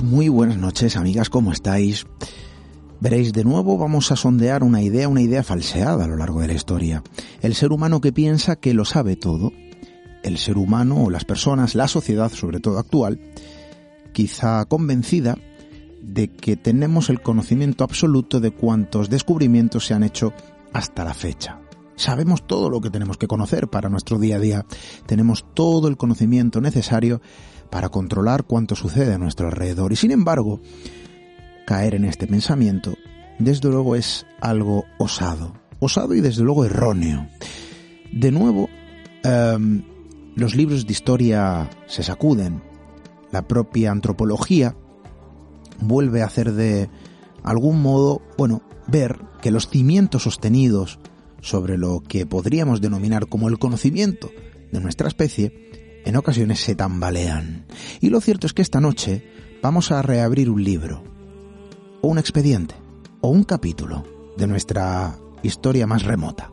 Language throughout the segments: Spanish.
Muy buenas noches amigas, ¿cómo estáis? Veréis, de nuevo vamos a sondear una idea, una idea falseada a lo largo de la historia. El ser humano que piensa que lo sabe todo, el ser humano o las personas, la sociedad, sobre todo actual, quizá convencida de que tenemos el conocimiento absoluto de cuántos descubrimientos se han hecho hasta la fecha. Sabemos todo lo que tenemos que conocer para nuestro día a día. Tenemos todo el conocimiento necesario para controlar cuanto sucede a nuestro alrededor. Y sin embargo, caer en este pensamiento, desde luego es algo osado. Osado y desde luego erróneo. De nuevo, em, los libros de historia se sacuden. La propia antropología vuelve a hacer de algún modo, bueno, ver que los cimientos sostenidos sobre lo que podríamos denominar como el conocimiento de nuestra especie en ocasiones se tambalean. Y lo cierto es que esta noche vamos a reabrir un libro, o un expediente, o un capítulo de nuestra historia más remota.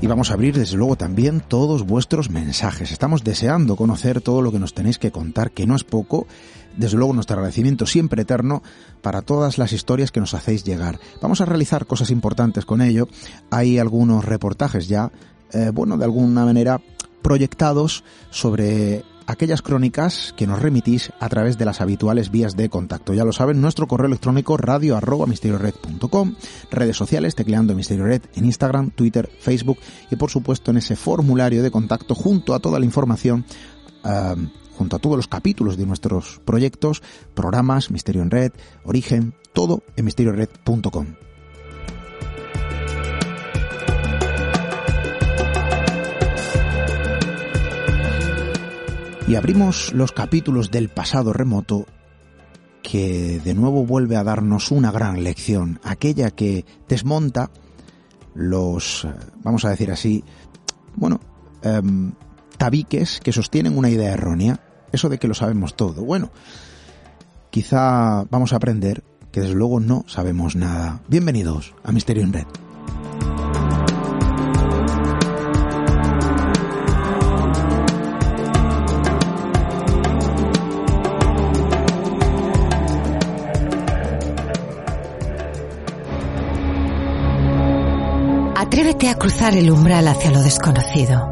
Y vamos a abrir desde luego también todos vuestros mensajes. Estamos deseando conocer todo lo que nos tenéis que contar, que no es poco. Desde luego nuestro agradecimiento siempre eterno para todas las historias que nos hacéis llegar. Vamos a realizar cosas importantes con ello. Hay algunos reportajes ya, eh, bueno, de alguna manera proyectados sobre aquellas crónicas que nos remitís a través de las habituales vías de contacto. Ya lo saben, nuestro correo electrónico radio arroba misteriored.com, redes sociales tecleando Misterio Red en Instagram, Twitter, Facebook y por supuesto en ese formulario de contacto junto a toda la información junto a todos los capítulos de nuestros proyectos, programas, Misterio en Red, Origen, todo en misteriored.com. Y abrimos los capítulos del pasado remoto que de nuevo vuelve a darnos una gran lección, aquella que desmonta los, eh, vamos a decir así, bueno, em, tabiques que sostienen una idea errónea, eso de que lo sabemos todo. Bueno, quizá vamos a aprender que desde luego no sabemos nada. Bienvenidos a Misterio en Red. Atrévete a cruzar el umbral hacia lo desconocido.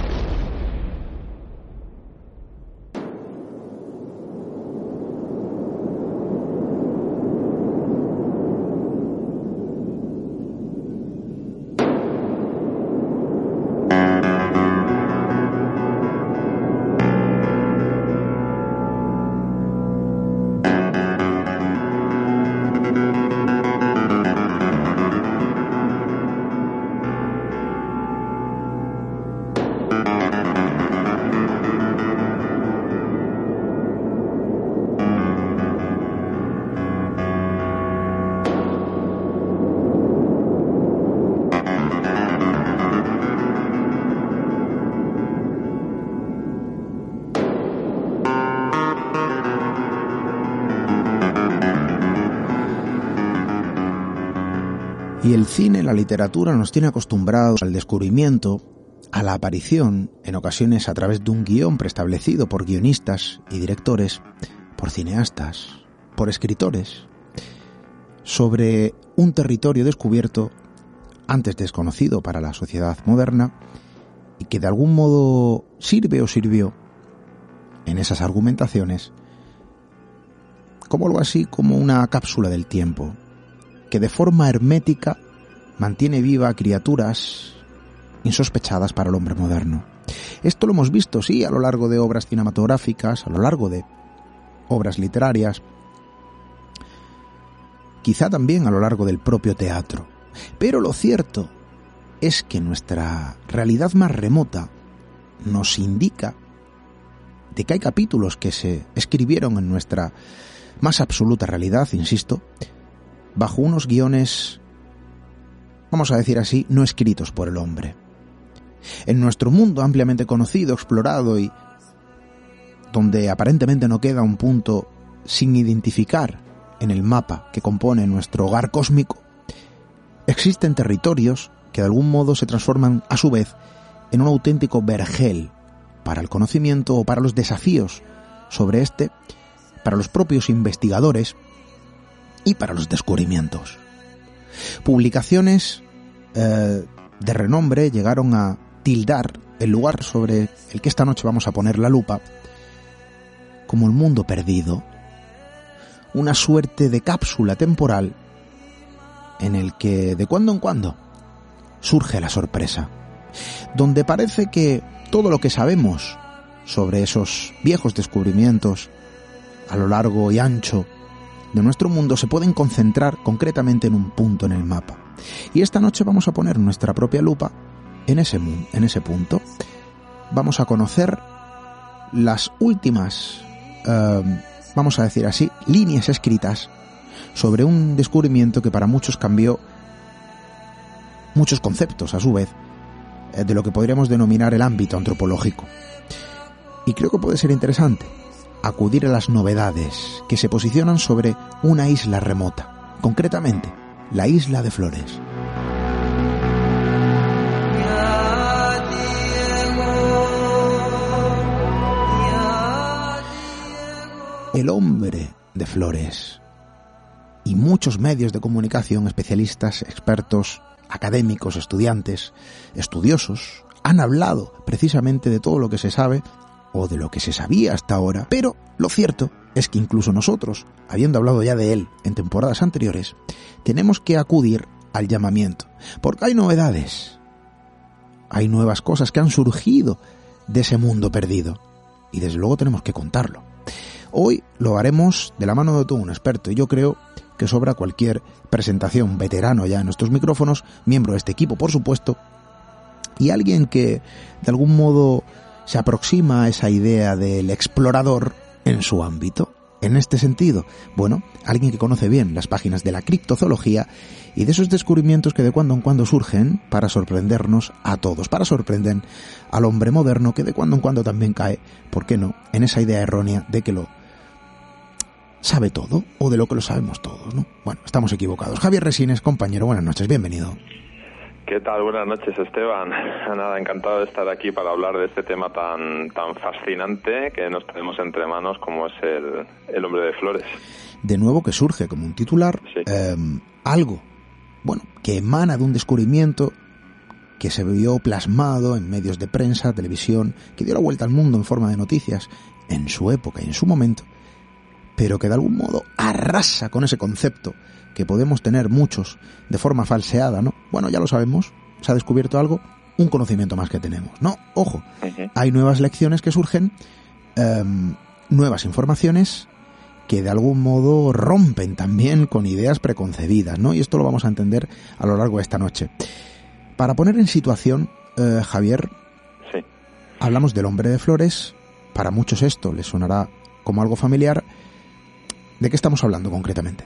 Cine, la literatura nos tiene acostumbrados al descubrimiento, a la aparición, en ocasiones a través de un guion preestablecido por guionistas y directores, por cineastas, por escritores, sobre un territorio descubierto antes desconocido para la sociedad moderna y que de algún modo sirve o sirvió en esas argumentaciones como algo así como una cápsula del tiempo, que de forma hermética mantiene viva a criaturas insospechadas para el hombre moderno. Esto lo hemos visto, sí, a lo largo de obras cinematográficas, a lo largo de obras literarias, quizá también a lo largo del propio teatro. Pero lo cierto es que nuestra realidad más remota nos indica de que hay capítulos que se escribieron en nuestra más absoluta realidad, insisto, bajo unos guiones, vamos a decir así, no escritos por el hombre. En nuestro mundo ampliamente conocido, explorado y donde aparentemente no queda un punto sin identificar en el mapa que compone nuestro hogar cósmico, existen territorios que de algún modo se transforman a su vez en un auténtico vergel para el conocimiento o para los desafíos sobre este, para los propios investigadores y para los descubrimientos. Publicaciones eh, de renombre llegaron a tildar el lugar sobre el que esta noche vamos a poner la lupa como el mundo perdido, una suerte de cápsula temporal en el que de cuando en cuando surge la sorpresa, donde parece que todo lo que sabemos sobre esos viejos descubrimientos a lo largo y ancho de nuestro mundo se pueden concentrar concretamente en un punto en el mapa. Y esta noche vamos a poner nuestra propia lupa en ese, en ese punto. Vamos a conocer las últimas eh, vamos a decir así, líneas escritas sobre un descubrimiento que para muchos cambió muchos conceptos, a su vez, eh, de lo que podríamos denominar el ámbito antropológico. Y creo que puede ser interesante acudir a las novedades que se posicionan sobre una isla remota, concretamente la isla de Flores. el hombre de Flores. Y muchos medios de comunicación, especialistas, expertos, académicos, estudiantes, estudiosos, han hablado precisamente de todo lo que se sabe o de lo que se sabía hasta ahora, pero lo cierto es que incluso nosotros, habiendo hablado ya de él en temporadas anteriores, tenemos que acudir al llamamiento, porque hay novedades, hay nuevas cosas que han surgido de ese mundo perdido, y desde luego tenemos que contarlo. Hoy lo haremos de la mano de todo un experto y yo creo que sobra cualquier presentación, veterano ya en nuestros micrófonos, miembro de este equipo por supuesto, y alguien que de algún modo se aproxima a esa idea del explorador en su ámbito. En este sentido, bueno, alguien que conoce bien las páginas de la criptozoología y de esos descubrimientos que de cuando en cuando surgen para sorprendernos a todos, para sorprender al hombre moderno que de cuando en cuando también cae, ¿por qué no?, en esa idea errónea de que lo sabe todo o de lo que lo sabemos todos, ¿no? Bueno, estamos equivocados. Javier Resines, compañero, buenas noches, bienvenido. ¿Qué tal? Buenas noches, Esteban. Nada, encantado de estar aquí para hablar de este tema tan, tan fascinante que nos tenemos entre manos como es el, el hombre de flores. De nuevo que surge como un titular em, algo, bueno, que emana de un descubrimiento que se vio plasmado en medios de prensa, televisión, que dio la vuelta al mundo en forma de noticias en su época y en su momento, pero que de algún modo arrasa con ese concepto que podemos tener muchos de forma falseada, ¿no? Bueno, ya lo sabemos, se ha descubierto algo, un conocimiento más que tenemos, ¿no? Ojo, hay nuevas lecciones que surgen, em, nuevas informaciones que de algún modo rompen también con ideas preconcebidas, ¿no? Y esto lo vamos a entender a lo largo de esta noche. Para poner en situación, eh, Javier, hablamos del hombre de flores, para muchos esto les sonará como algo familiar, ¿De qué estamos hablando concretamente?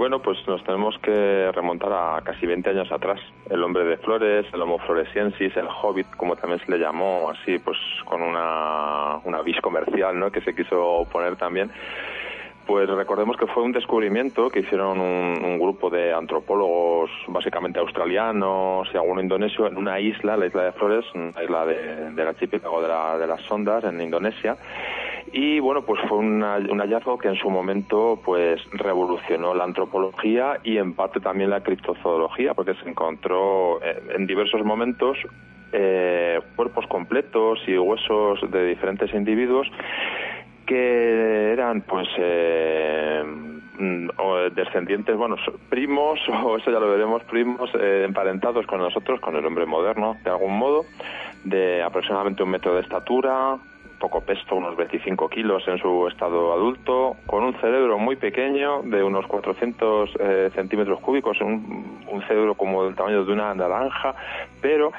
Bueno, pues nos tenemos que remontar a casi 20 años atrás. El hombre de flores, el homo floresiensis, el hobbit, como también se le llamó, así pues con una, una vis comercial, ¿no? Que se quiso poner también pues recordemos que fue un descubrimiento que hicieron un, grupo de antropólogos, básicamente australianos y alguno indonesio, en una isla, la isla de Flores, la isla de, del archipiélago de, de las Sondas, en Indonesia. Y bueno, pues fue un hallazgo que en su momento pues revolucionó la antropología y en parte también la criptozoología, porque se encontró eh, en diversos momentos eh, cuerpos completos y huesos de diferentes individuos que eran pues eh, mm, descendientes, bueno, primos, o eso ya lo veremos, primos eh, emparentados con nosotros, con el hombre moderno, de algún modo, de aproximadamente un metro de estatura, poco peso, unos 25 kilos en su estado adulto, con un cerebro muy pequeño, de unos 400 eh, centímetros cúbicos, un, un cerebro como del tamaño de una naranja, pero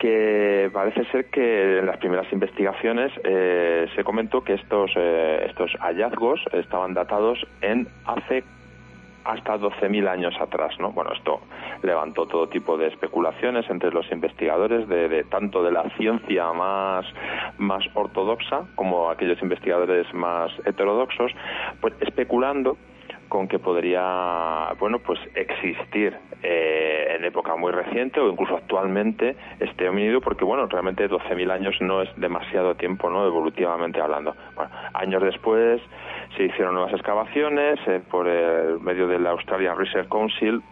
que parece ser que en las primeras investigaciones eh, se comentó que estos, eh, estos hallazgos estaban datados en hace hasta 12.000 años atrás, ¿no? Bueno, esto levantó todo tipo de especulaciones entre los investigadores de, tanto de la ciencia más más ortodoxa como aquellos investigadores más heterodoxos, pues especulando con que podría, bueno, pues existir eh, en época muy reciente o incluso actualmente este homínido, porque, bueno, realmente 12.000 años no es demasiado tiempo, ¿no? Evolutivamente hablando. Bueno, años después se hicieron nuevas excavaciones eh, por el medio del Australian Research Council,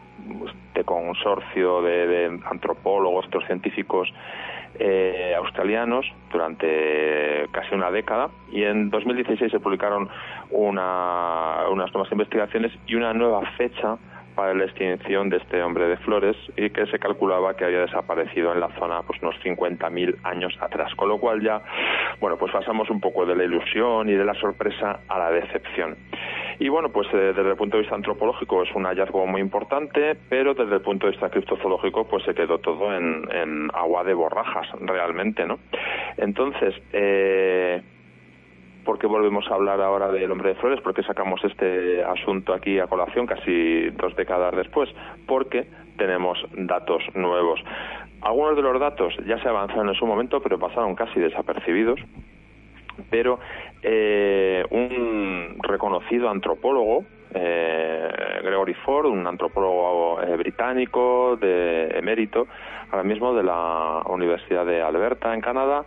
este consorcio de, de antropólogos, estos científicos eh, australianos durante casi una década. Y en 2016 se publicaron una, unas nuevas investigaciones y una nueva fecha para la extinción de este hombre de flores y que se calculaba que había desaparecido en la zona pues unos 50.000 años atrás, con lo cual ya bueno, pues pasamos un poco de la ilusión y de la sorpresa a la decepción. Y bueno, pues eh, desde el punto de vista antropológico es un hallazgo muy importante, pero desde el punto de vista criptozoológico pues se quedó todo en, agua de borrajas realmente, ¿no? Entonces, eh, ¿por qué volvemos a hablar ahora del hombre de flores? ¿Por qué sacamos este asunto aquí a colación casi dos décadas después? Porque tenemos datos nuevos. Algunos de los datos ya se avanzaron en su momento, pero pasaron casi desapercibidos pero eh, un reconocido antropólogo, eh, Gregory Ford, un antropólogo eh, británico de emérito, ahora mismo de la Universidad de Alberta en Canadá,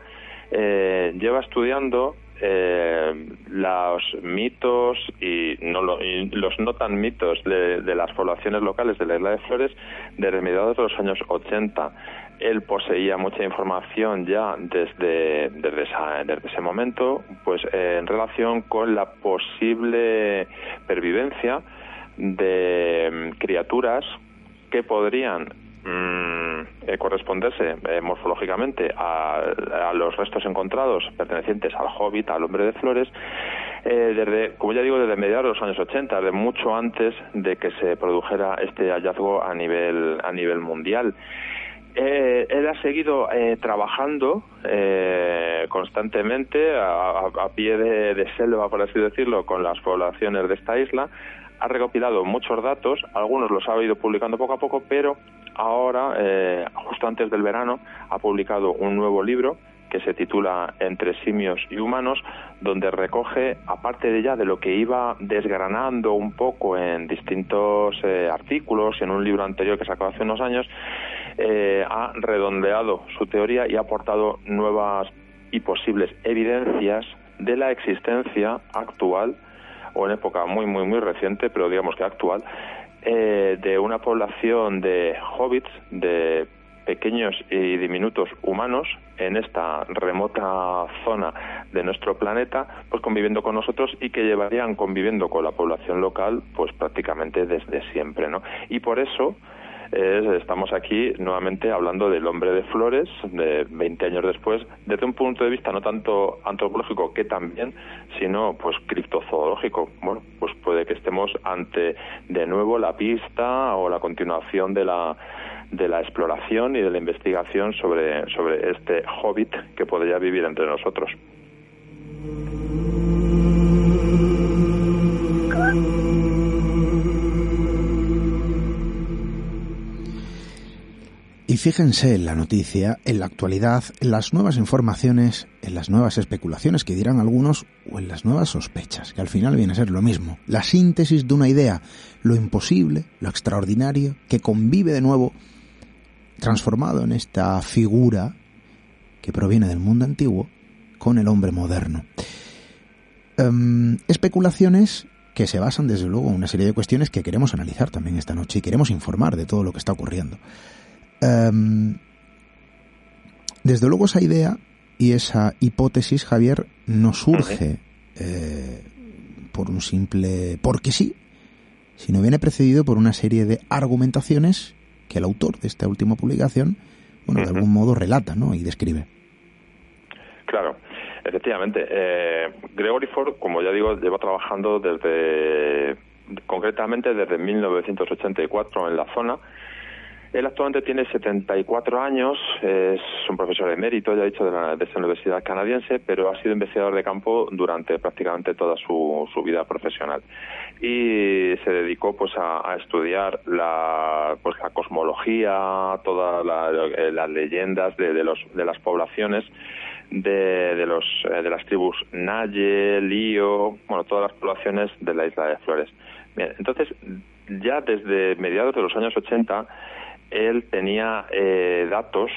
lleva estudiando los mitos y, no los no tan mitos de, de, las poblaciones locales de la isla de Flores desde mediados de los años 80 él poseía mucha información ya desde, desde, ese momento, pues eh, en relación con la posible pervivencia de mm, criaturas que podrían mm, eh, corresponderse eh, morfológicamente a, los restos encontrados pertenecientes al hobbit, al hombre de flores, desde, como ya digo, desde mediados de los años 80, de mucho antes de que se produjera este hallazgo a nivel, a nivel mundial. Eh, él ha seguido eh, trabajando eh, constantemente a, pie de, selva, por así decirlo, con las poblaciones de esta isla. Ha recopilado muchos datos, algunos los ha ido publicando poco a poco, pero ahora, eh, justo antes del verano, ha publicado un nuevo libro que se titula Entre simios y humanos, donde recoge, aparte de ya de lo que iba desgranando un poco en distintos artículos y en un libro anterior que sacó hace unos años, eh, ha redondeado su teoría y ha aportado nuevas y posibles evidencias de la existencia actual o en época muy muy muy reciente pero digamos que actual eh, de una población de hobbits de pequeños y diminutos humanos en esta remota zona de nuestro planeta, pues conviviendo con nosotros y que llevarían conviviendo con la población local, pues prácticamente desde siempre, ¿no? Y por eso estamos aquí nuevamente hablando del hombre de flores, de 20 años después, desde un punto de vista no tanto antropológico que también, sino pues criptozoológico. Bueno, pues puede que estemos ante de nuevo la pista o la continuación de la de la exploración y de la investigación sobre, sobre este hobbit que podría vivir entre nosotros. Y fíjense en la noticia, en la actualidad, en las nuevas informaciones, en las nuevas especulaciones que dirán algunos o en las nuevas sospechas, que al final viene a ser lo mismo. La síntesis de una idea, lo imposible, lo extraordinario, que convive de nuevo, transformado en esta figura que proviene del mundo antiguo con el hombre moderno. Em, especulaciones que se basan desde luego en una serie de cuestiones que queremos analizar también esta noche y queremos informar de todo lo que está ocurriendo. Em, desde luego esa idea y esa hipótesis, Javier, no surge eh, por un simple porque sí, sino viene precedido por una serie de argumentaciones que el autor de esta última publicación, bueno, de algún modo relata, ¿no? Y describe. Claro. Efectivamente. Eh, Gregory Ford, como ya digo, lleva trabajando desde, concretamente desde 1984 en la zona. Él actualmente tiene 74 años, es un profesor de mérito, ya he dicho, de, la, de esta universidad canadiense, pero ha sido investigador de campo durante prácticamente toda su, vida profesional. Y se dedicó pues a, estudiar la, pues, la cosmología, todas eh, las leyendas de, de, los, de las poblaciones de, de, los, eh, de las tribus Naye, Lío, bueno, todas las poblaciones de la isla de Flores. Bien, entonces, ya desde mediados de los años 80, él tenía eh, datos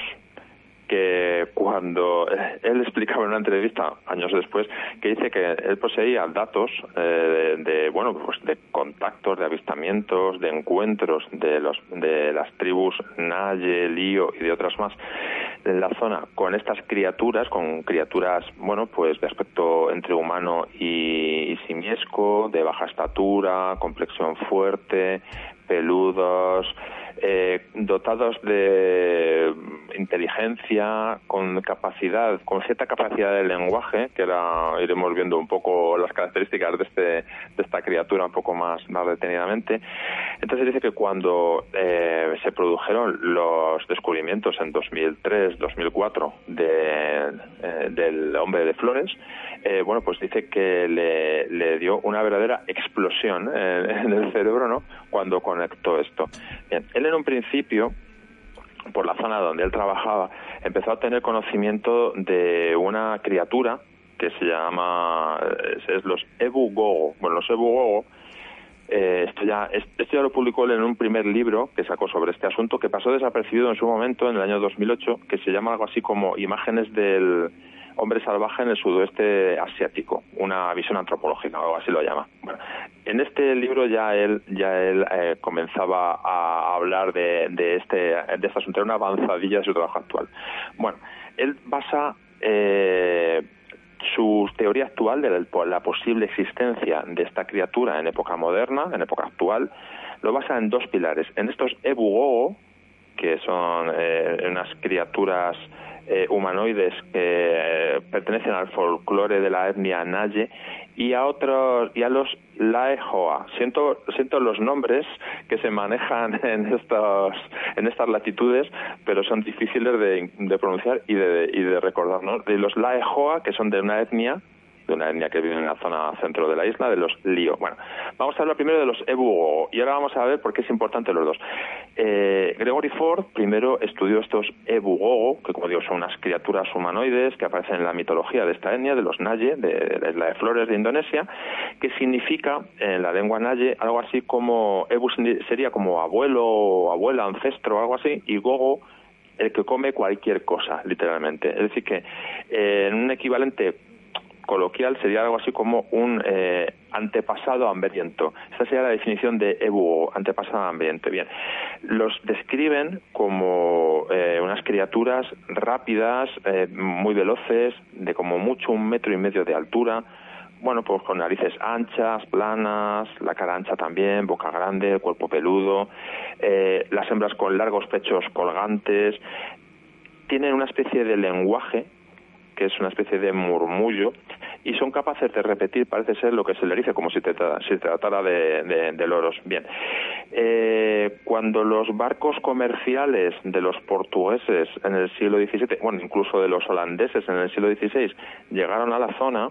que cuando él explicaba en una entrevista años después que dice que él poseía datos eh, de, bueno pues de contactos de avistamientos de encuentros de los de las tribus Naye, Lío y de otras más en la zona con estas criaturas con criaturas bueno pues de aspecto entre humano y, y simiesco de baja estatura complexión fuerte peludos eh, dotados de inteligencia, con capacidad, con cierta capacidad de lenguaje, que ahora iremos viendo un poco las características de, este, de esta criatura un poco más, más detenidamente. Entonces dice que cuando eh, se produjeron los descubrimientos en 2003, 2004 de, eh, del hombre de Flores, eh, bueno, pues dice que le, le, dio una verdadera explosión en, en el cerebro, ¿no? Cuando conectó esto. Bien, él en un principio por la zona donde él trabajaba, empezó a tener conocimiento de una criatura que se llama, es, los Ebu Gogo. Bueno, los Ebu Gogo, eh, esto, ya, esto ya lo publicó él en un primer libro que sacó sobre este asunto, que pasó desapercibido en su momento, en el año 2008, que se llama algo así como Imágenes del hombre salvaje en el sudoeste asiático, una visión antropológica, o así lo llama. Bueno, en este libro ya él ya él eh, comenzaba a hablar de, de este de este asunto, era una avanzadilla de su trabajo actual. Bueno, él basa eh, su teoría actual de la, posible existencia de esta criatura en época moderna, en época actual, lo basa en dos pilares. En estos ebugogo, que son eh, unas criaturas eh, humanoides que eh, pertenecen al folclore de la etnia Naye y a otros y a los Laejoa. Siento siento los nombres que se manejan en estos en estas latitudes, pero son difíciles de, de pronunciar y de, y de recordar, ¿no? De los Laejoa que son de una etnia de una etnia que vive en la zona centro de la isla, de los Lío. Bueno, vamos a hablar primero de los Ebugogo y ahora vamos a ver por qué es importante los dos. Eh, Gregory Ford primero estudió estos Ebugogo, que como digo son unas criaturas humanoides que aparecen en la mitología de esta etnia, de los Naye, de la isla de Flores de Indonesia, que significa en la lengua Naye algo así como, Ebu sería como abuelo, abuela, ancestro, algo así, y Gogo el que come cualquier cosa, literalmente. Es decir, que eh, en un equivalente coloquial sería algo así como un eh, antepasado hambriento. Esta sería la definición de Ebu, antepasado hambriento. Bien, los describen como eh, unas criaturas rápidas, eh, muy veloces, de como mucho un metro y medio de altura, bueno, pues con narices anchas, planas, la cara ancha también, boca grande, cuerpo peludo, eh, las hembras con largos pechos colgantes, tienen una especie de lenguaje que es una especie de murmullo, y son capaces de repetir, parece ser, lo que se le dice, como si, te, si tratara de, de, de, loros. Bien, eh, cuando los barcos comerciales de los portugueses en el siglo XVII, bueno, incluso de los holandeses en el siglo XVI, llegaron a la zona,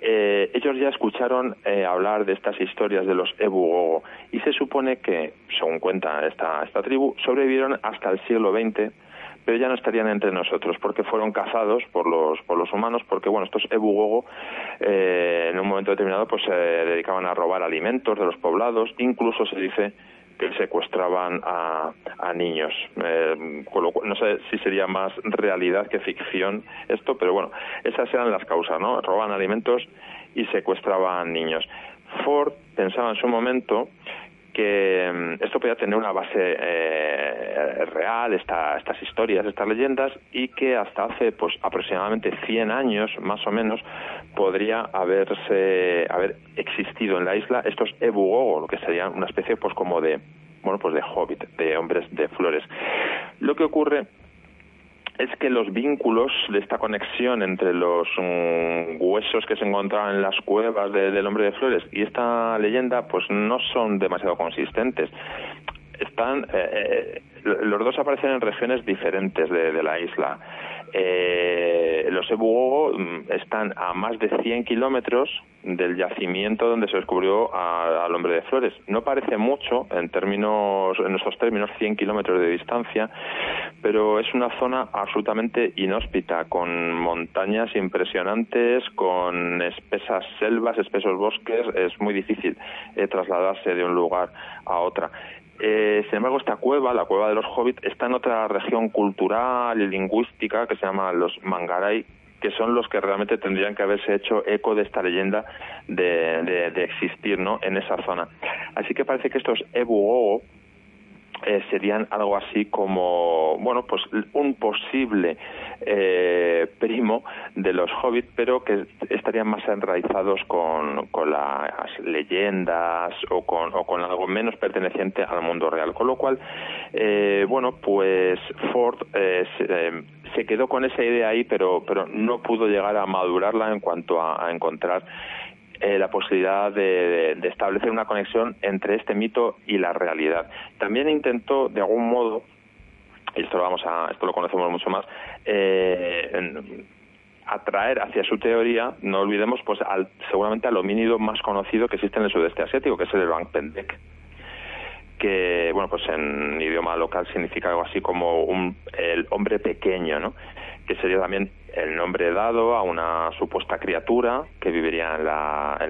eh, ellos ya escucharon eh, hablar de estas historias de los Ebugogo y se supone que, según cuenta esta, esta tribu, sobrevivieron hasta el siglo XX pero ya no estarían entre nosotros porque fueron cazados por los por los humanos porque bueno estos ebugogo eh, en un momento determinado pues se dedicaban a robar alimentos de los poblados incluso se dice que secuestraban a, a niños. Eh, no sé si sería más realidad que ficción esto, pero bueno, esas eran las causas, ¿no? Roban alimentos y secuestraban niños. Ford pensaba en su momento que mm, esto podía tener una base eh, real, estas historias, estas leyendas, y que hasta hace pues aproximadamente 100 años, más o menos, podría haberse haber existido en la isla estos ebugogo, lo que serían una especie pues como de bueno pues de hobbit, de hombres de flores. Lo que ocurre es que los vínculos de esta conexión entre los mm, huesos que se encontraban en las cuevas del hombre de flores y esta leyenda pues no son demasiado consistentes. Están eh, eh, los dos aparecen en regiones diferentes de, la isla eh, los Ebugogo mm, están a más de 100 kilómetros del yacimiento donde se descubrió al hombre de flores. No parece mucho en términos, en esos términos, 100 kilómetros de distancia, pero es una zona absolutamente inhóspita, con montañas impresionantes, con espesas selvas, espesos bosques. Es muy difícil eh, trasladarse de un lugar a otra. Eh, sin embargo, esta cueva, la cueva de los hobbits, está en otra región cultural y lingüística que se llama los Mangaray, que son los que realmente tendrían que haberse hecho eco de esta leyenda de, de, existir ¿no? en esa zona. Así que parece que estos Ebugogo eh, serían algo así como, bueno, pues un posible eh, primo de los hobbits, pero que estarían más enraizados con, con las leyendas o con, o con algo menos perteneciente al mundo real. Con lo cual, eh, bueno, pues Ford se, se, quedó con esa idea ahí, pero, pero no pudo llegar a madurarla en cuanto a encontrar eh, la posibilidad de, establecer una conexión entre este mito y la realidad. También intentó, de algún modo, y esto lo vamos a, esto lo conocemos mucho más, eh, atraer hacia su teoría, no olvidemos, pues al, seguramente al homínido más conocido que existe en el sudeste asiático, que es el Bang Pendek que bueno pues en idioma local significa algo así como un, el hombre pequeño no que sería también el nombre dado a una supuesta criatura que viviría en,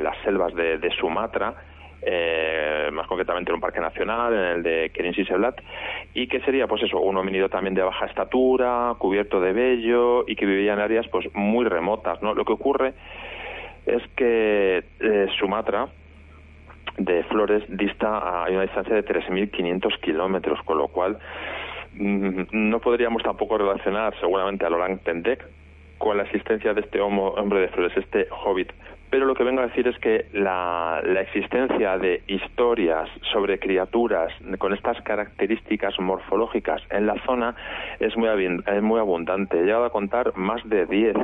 las selvas de, Sumatra, eh, más concretamente en un parque nacional, en el de Kerin Siseblat, y que sería, pues eso, un homínido también de baja estatura, cubierto de vello y que vivía en áreas, pues, muy remotas, ¿no? Lo que ocurre es que eh, Sumatra de Flores dista a una distancia de 3.500 kilómetros, con lo cual no podríamos tampoco relacionar seguramente a Orang Pendek con la existencia de este hombre de flores, este hobbit. Pero lo que vengo a decir es que la, existencia de historias sobre criaturas con estas características morfológicas en la zona es muy, es muy abundante. He llegado a contar más de 10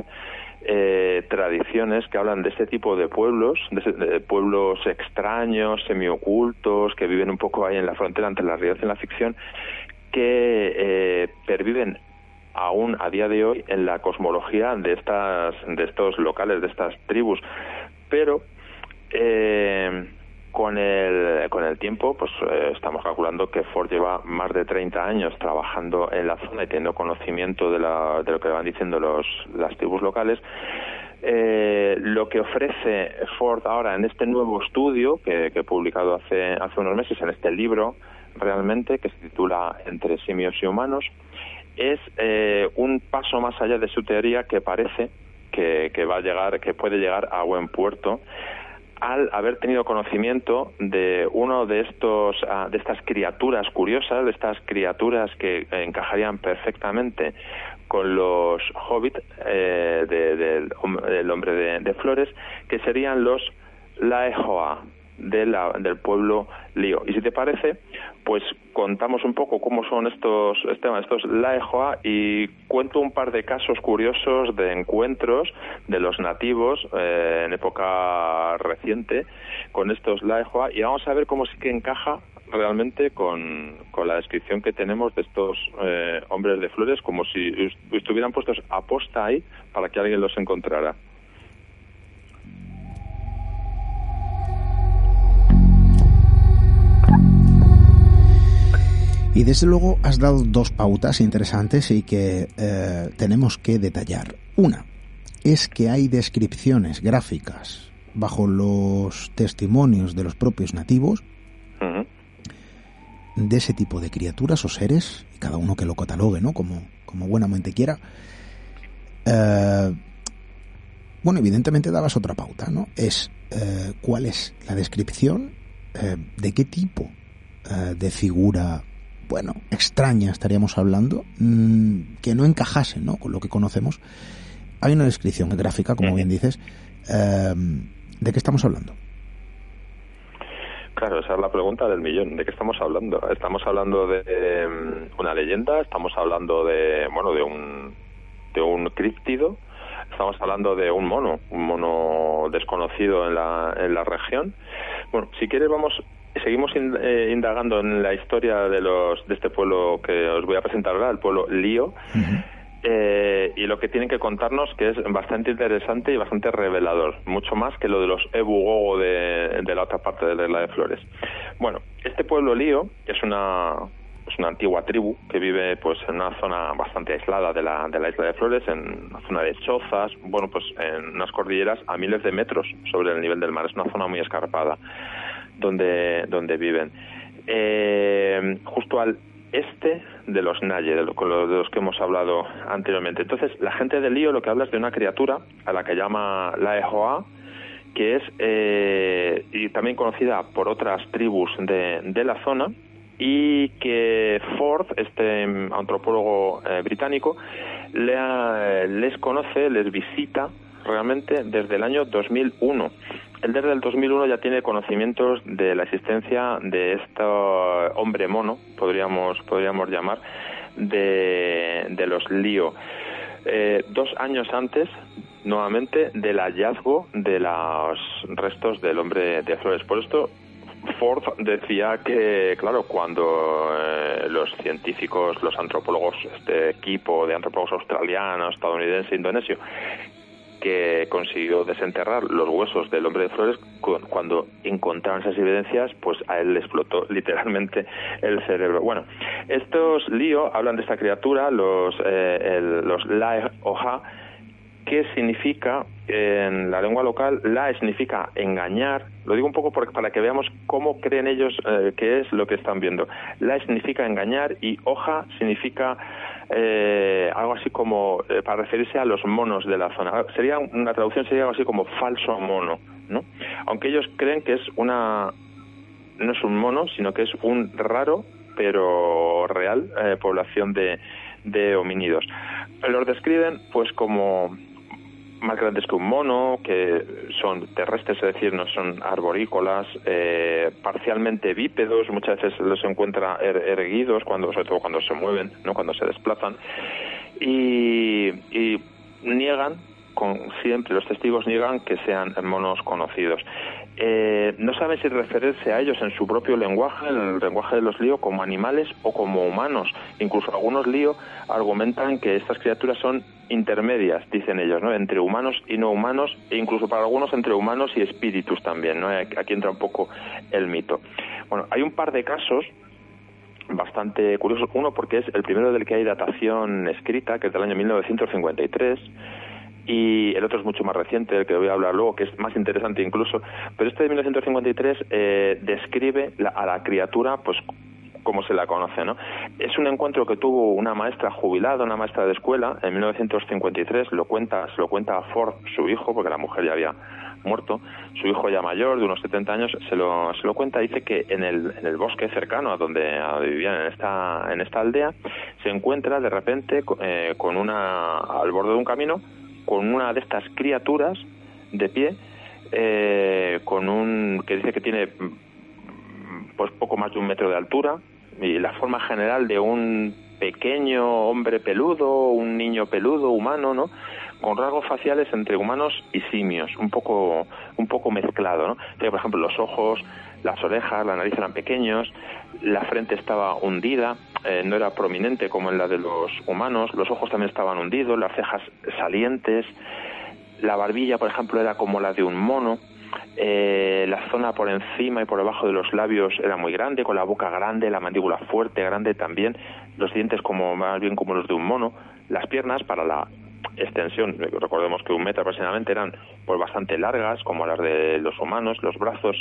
eh, tradiciones que hablan de este tipo de pueblos, de, pueblos extraños, semiocultos, que viven un poco ahí en la frontera entre la realidad y la ficción, que eh, perviven aún a día de hoy en la cosmología de estas de estos locales de estas tribus. Pero eh, con el con el tiempo pues eh, estamos calculando que Ford lleva más de 30 años trabajando en la zona y teniendo conocimiento de, la, de lo que van diciendo los las tribus locales. Eh, lo que ofrece Ford ahora en este nuevo estudio que, que he publicado hace hace unos meses en este libro realmente que se titula Entre simios y humanos es eh, un paso más allá de su teoría que parece que, va a llegar, que puede llegar a buen puerto al haber tenido conocimiento de uno de estos ah, de estas criaturas curiosas, de estas criaturas que encajarían perfectamente con los hobbits eh, del hombre de, flores, que serían los Laejoa, del pueblo lío. Y si te parece, pues contamos un poco cómo son estos, Esteban, estos Laejoa y cuento un par de casos curiosos de encuentros de los nativos eh, en época reciente con estos Laejoa y vamos a ver cómo sí que encaja realmente con, la descripción que tenemos de estos eh, hombres de flores, como si estuvieran puestos a posta ahí para que alguien los encontrara. Y desde luego has dado dos pautas interesantes y que eh, tenemos que detallar. Una es que hay descripciones gráficas bajo los testimonios de los propios nativos de ese tipo de criaturas o seres, y cada uno que lo catalogue, ¿no? Como, como buenamente quiera. Eh, bueno, evidentemente dabas otra pauta, ¿no? Es eh, cuál es la descripción de qué tipo de figura bueno, extraña estaríamos hablando, mm, que no encajase ¿no? con lo que conocemos. Hay una descripción gráfica, como bien dices. Em, ¿De qué estamos hablando? Claro, esa es la pregunta del millón. ¿De qué estamos hablando? Estamos hablando de em, una leyenda, estamos hablando de, bueno, de un, de un críptido, estamos hablando de un mono, un mono desconocido en la, en la región. Bueno, si quieres vamos seguimos eh, indagando en la historia de los de este pueblo que os voy a presentar ahora, el pueblo Lío. Eh, y lo que tienen que contarnos que es bastante interesante y bastante revelador, mucho más que lo de los Ebugogo de, de la otra parte de la isla de Flores. Bueno, este pueblo Lío es una es una antigua tribu que vive pues en una zona bastante aislada de la, de la isla de Flores, en una zona de chozas, bueno pues en unas cordilleras a miles de metros sobre el nivel del mar, es una zona muy escarpada donde, donde viven. Eh, justo al este de los Naye, de, los que hemos hablado anteriormente. Entonces, la gente del lío lo que habla es de una criatura a la que llama la Ejoa, que es eh, y también conocida por otras tribus de, de la zona, y que Ford, este antropólogo eh, británico, le, les conoce, les visita realmente desde el año 2001 él desde el 2001 ya tiene conocimientos de la existencia de este hombre mono, podríamos, podríamos llamar, de, de los lío. Eh, dos años antes, nuevamente, del hallazgo de los restos del hombre de Flores. Por esto, Ford decía que, claro, cuando eh, los científicos, los antropólogos, este equipo de antropólogos australianos, estadounidense, indonesio, que consiguió desenterrar los huesos del hombre de flores cuando encontraron esas evidencias pues a él le explotó literalmente el cerebro. Bueno estos líos hablan de esta criatura los eh, los Lae Oja ¿Qué significa en la lengua local? La significa engañar. Lo digo un poco para que veamos cómo creen ellos eh, que es lo que están viendo. La significa engañar y hoja significa eh, algo así como eh, para referirse a los monos de la zona. Sería una traducción sería algo así como falso mono, ¿no? Aunque ellos creen que es una no es un mono, sino que es un raro pero real eh, población de, de homínidos. Los describen pues como más grandes que un mono, que son terrestres, es decir, no son arborícolas, eh, parcialmente bípedos, muchas veces los encuentra er-, erguidos, cuando, sobre todo cuando se mueven, no cuando se desplazan, y, y niegan con, siempre los testigos niegan que sean monos conocidos. Eh, no saben si referirse a ellos en su propio lenguaje, en el lenguaje de los líos, como animales o como humanos. Incluso algunos líos argumentan que estas criaturas son intermedias, dicen ellos, ¿no? entre humanos y no humanos, e incluso para algunos entre humanos y espíritus también. ¿no? Aquí entra un poco el mito. Bueno, hay un par de casos bastante curiosos. Uno porque es el primero del que hay datación escrita, que es del año 1953 y el otro es mucho más reciente, el que voy a hablar luego, que es más interesante incluso, pero este de 1953 eh, describe a la criatura pues como se la conoce, ¿no? Es un encuentro que tuvo una maestra jubilada, una maestra de escuela, en 1953, lo cuenta, lo cuenta a Ford, su hijo, porque la mujer ya había muerto, su hijo ya mayor, de unos 70 años, se lo, se lo cuenta, dice que en el, en el bosque cercano a donde, vivían en esta, en esta aldea, se encuentra de repente eh, con una, al borde de un camino, con una de estas criaturas de pie, eh, con un que dice que tiene pues poco más de un metro de altura y la forma general de un pequeño hombre peludo, un niño peludo humano, ¿no? Con rasgos faciales entre humanos y simios, un poco, un poco mezclado, ¿no? por ejemplo, los ojos, las orejas, la nariz eran pequeños, la frente estaba hundida, eh, no era prominente como en la de los humanos, los ojos también estaban hundidos, las cejas salientes, la barbilla, por ejemplo, era como la de un mono, eh, la zona por encima y por debajo de los labios era muy grande, con la boca grande, la mandíbula fuerte, grande también, los dientes como más bien como los de un mono, las piernas para la extensión, recordemos que un metro aproximadamente eran pues bastante largas, como las de los humanos, los brazos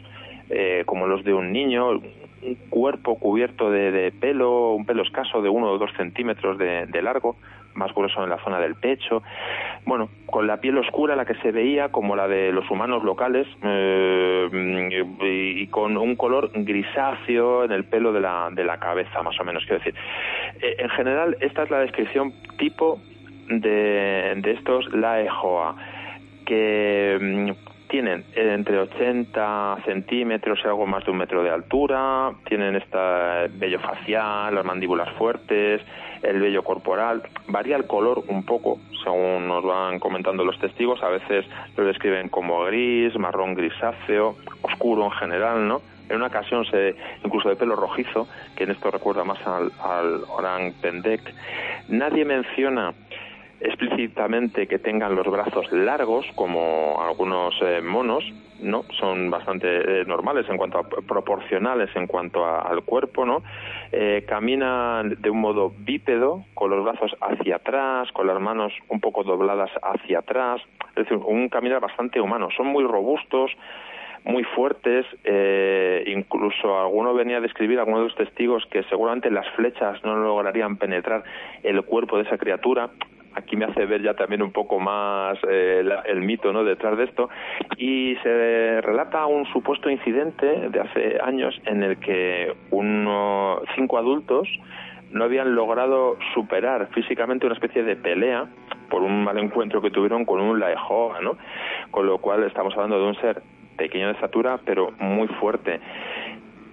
eh, como los de un niño, un cuerpo cubierto de, pelo, un pelo escaso de uno o dos centímetros de, largo, más grueso en la zona del pecho, bueno, con la piel oscura la que se veía como la de los humanos locales eh, y, con un color grisáceo en el pelo de la, de la cabeza, más o menos, quiero decir. Eh, en general, esta es la descripción tipo de, de estos Laejoa, que mm, tienen entre 80 centímetros y algo más de un metro de altura, tienen este vello facial, las mandíbulas fuertes, el vello corporal, varía el color un poco, según nos van comentando los testigos, a veces lo describen como gris, marrón grisáceo, oscuro en general, ¿no? En una ocasión, se, incluso de pelo rojizo, que en esto recuerda más al, al Orang Pendek. Nadie menciona explícitamente que tengan los brazos largos, como algunos eh, monos, ¿no? Son bastante eh, normales en cuanto a proporcionales en cuanto al cuerpo, ¿no? Eh, caminan de un modo bípedo, con los brazos hacia atrás, con las manos un poco dobladas hacia atrás, es decir, un caminar bastante humano. Son muy robustos, muy fuertes, incluso alguno venía a describir, algunos de los testigos, que seguramente las flechas no lograrían penetrar el cuerpo de esa criatura, aquí me hace ver ya también un poco más eh, el mito ¿no? detrás de esto y se relata un supuesto incidente de hace años en el que unos cinco adultos no habían logrado superar físicamente una especie de pelea por un mal encuentro que tuvieron con un laejoa, ¿no? Con lo cual estamos hablando de un ser pequeño de estatura, pero muy fuerte.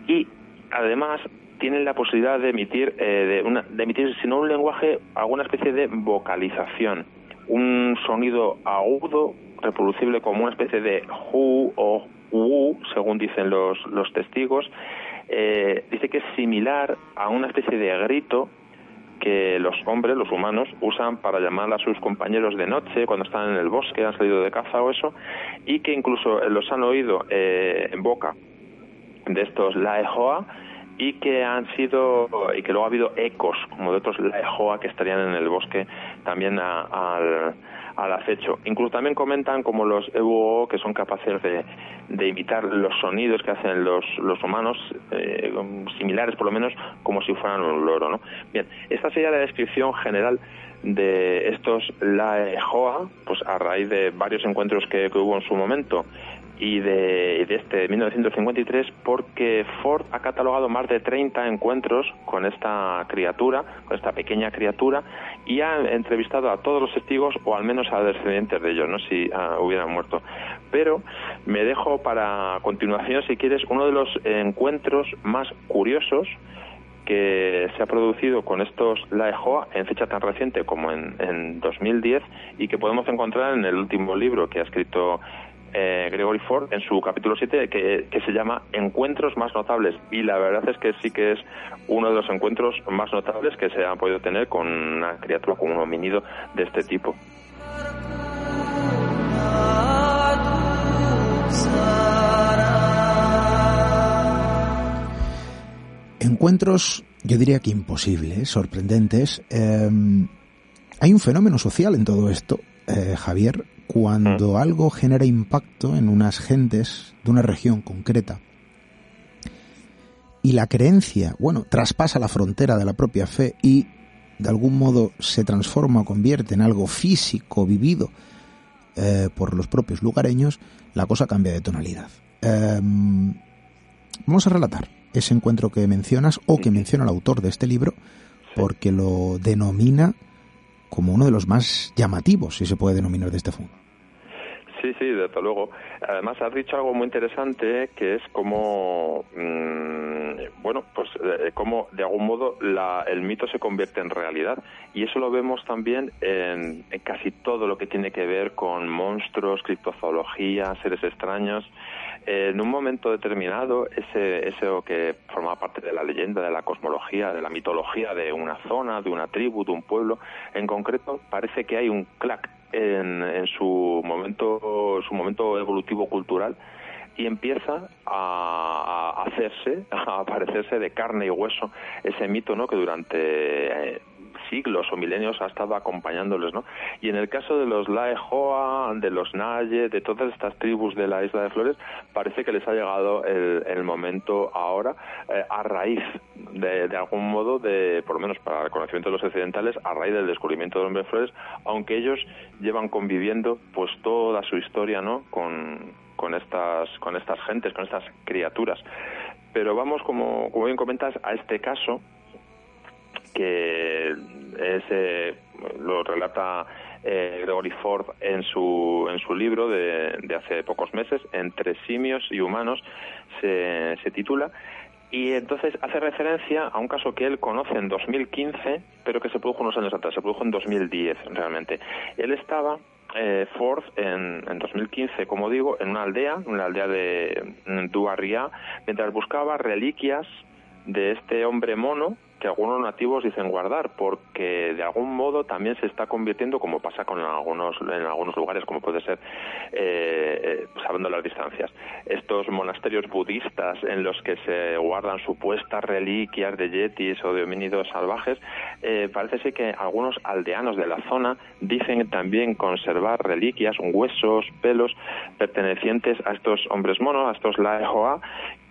Y además tienen la posibilidad de emitir, eh, de, una, de emitir, si no un lenguaje, alguna especie de vocalización, un sonido agudo, reproducible como una especie de hu o wu, según dicen los, los testigos. Eh, dice que es similar a una especie de grito que los hombres, los humanos, usan para llamar a sus compañeros de noche cuando están en el bosque, han salido de caza o eso, y que incluso los han oído eh, en boca de estos laejoa y que han sido y que luego ha habido ecos como de otros laejoa que estarían en el bosque también al, al acecho. Incluso también comentan como los EUO que son capaces de, de imitar los sonidos que hacen los, los humanos, eh, similares por lo menos, como si fueran un loro. ¿no? Bien, esta sería la descripción general de estos Laejoa, pues a raíz de varios encuentros que hubo en su momento y de, de este 1953 porque Ford ha catalogado más de 30 encuentros con esta criatura, con esta pequeña criatura y ha entrevistado a todos los testigos o al menos a descendientes de ellos, no si ah, hubieran muerto. Pero me dejo para continuación, si quieres, uno de los encuentros más curiosos que se ha producido con estos Laejoa en fecha tan reciente como en, en 2010 y que podemos encontrar en el último libro que ha escrito eh, Gregory Ford en su capítulo 7 que, se llama Encuentros más notables y la verdad es que sí que es uno de los encuentros más notables que se han podido tener con una criatura, con un hominido de este tipo. Encuentros, yo diría que imposibles, sorprendentes. Em, hay un fenómeno social en todo esto, eh, Javier, cuando algo genera impacto en unas gentes de una región concreta y la creencia, bueno, traspasa la frontera de la propia fe y de algún modo se transforma o convierte en algo físico vivido eh, por los propios lugareños, la cosa cambia de tonalidad. Em, vamos a relatar ese encuentro que mencionas o que menciona el autor de este libro porque lo denomina como uno de los más llamativos, si se puede denominar de este fondo. Sí, sí, desde luego. Además, has dicho algo muy interesante que es como, mm, bueno, pues eh, como de algún modo la, el mito se convierte en realidad. Y eso lo vemos también en, casi todo lo que tiene que ver con monstruos, criptozoología, seres extraños. En un momento determinado, ese, eso que forma parte de la leyenda, de la cosmología, de la mitología de una zona, de una tribu, de un pueblo, en concreto, parece que hay un clac en, su momento su momento evolutivo cultural y empieza a, hacerse, a aparecerse de carne y hueso ese mito, ¿no? Que durante eh, siglos o milenios ha estado acompañándoles, ¿no? Y en el caso de los Laejoa, de los Naye, de todas estas tribus de la isla de Flores, parece que les ha llegado el, momento ahora, eh, a raíz de, de, algún modo, de, por lo menos para el conocimiento de los occidentales, a raíz del descubrimiento del hombre de Flores, aunque ellos llevan conviviendo pues toda su historia, ¿no? Con, con estas, con estas gentes, con estas criaturas. Pero vamos, como, como bien comentas, a este caso que es, lo relata eh, Gregory Ford en su, en su libro de, de, hace pocos meses, Entre simios y humanos, se, se titula. Y entonces hace referencia a un caso que él conoce en 2015, pero que se produjo unos años atrás, se produjo en 2010 realmente. Él estaba eh, Ford en, en, 2015, como digo, en una aldea, una aldea de Duarria, mientras buscaba reliquias de este hombre mono que algunos nativos dicen guardar porque de algún modo también se está convirtiendo como pasa con algunos en algunos lugares como puede ser eh, eh, sabiendo las distancias estos monasterios budistas en los que se guardan supuestas reliquias de yetis o de homínidos salvajes eh, parece ser que algunos aldeanos de la zona dicen también conservar reliquias huesos pelos pertenecientes a estos hombres monos a estos laejoa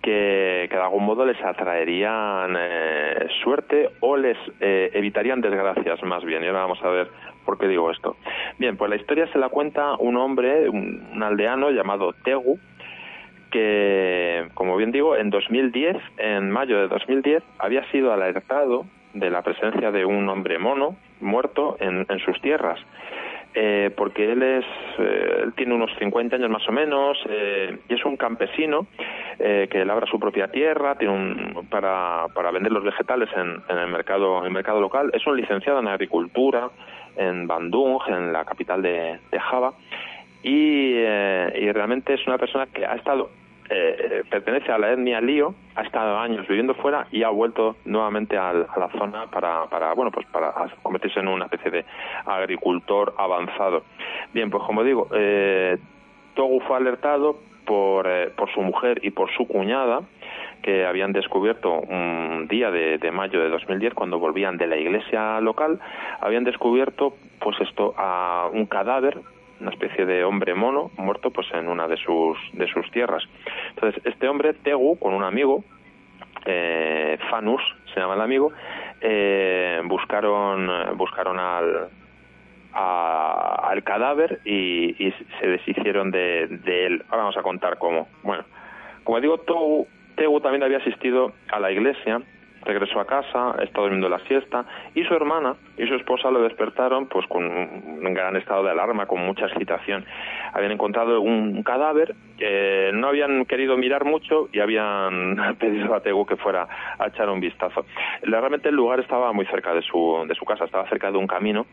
que, de algún modo les atraerían eh, suerte o les eh, evitarían desgracias más bien. Y ahora vamos a ver por qué digo esto. Bien, pues la historia se la cuenta un hombre, un, aldeano llamado Tegu, que, como bien digo, en 2010, en mayo de 2010, había sido alertado de la presencia de un hombre mono muerto en, en sus tierras. Eh, porque él es eh, tiene unos 50 años más o menos eh, y es un campesino eh, que labra su propia tierra tiene un, para, para vender los vegetales en, en, el mercado en el mercado local. Es un licenciado en agricultura en Bandung en la capital de, de Java y, y realmente es una persona que ha estado eh, pertenece a la etnia Lío, ha estado años viviendo fuera y ha vuelto nuevamente a, la zona para, para, bueno, pues para convertirse en una especie de agricultor avanzado. Bien, pues como digo, eh, Togu fue alertado por, eh, por su mujer y por su cuñada, que habían descubierto un día de, de, mayo de 2010 cuando volvían de la iglesia local habían descubierto pues esto a un cadáver una especie de hombre mono muerto pues en una de sus de sus tierras. Entonces este hombre Tegu con un amigo eh, Fanus se llama el amigo eh, buscaron buscaron al a, al cadáver y, y, se deshicieron de, de, él. Ahora vamos a contar cómo. Bueno como digo Tegu, Tegu también había asistido a la iglesia regresó a casa, está durmiendo la siesta y su hermana y su esposa lo despertaron pues con un gran estado de alarma, con mucha excitación. Habían encontrado un cadáver, eh, no habían querido mirar mucho y habían pedido a Tegu que fuera a echar un vistazo. Realmente el lugar estaba muy cerca de su, de su casa, estaba cerca de un camino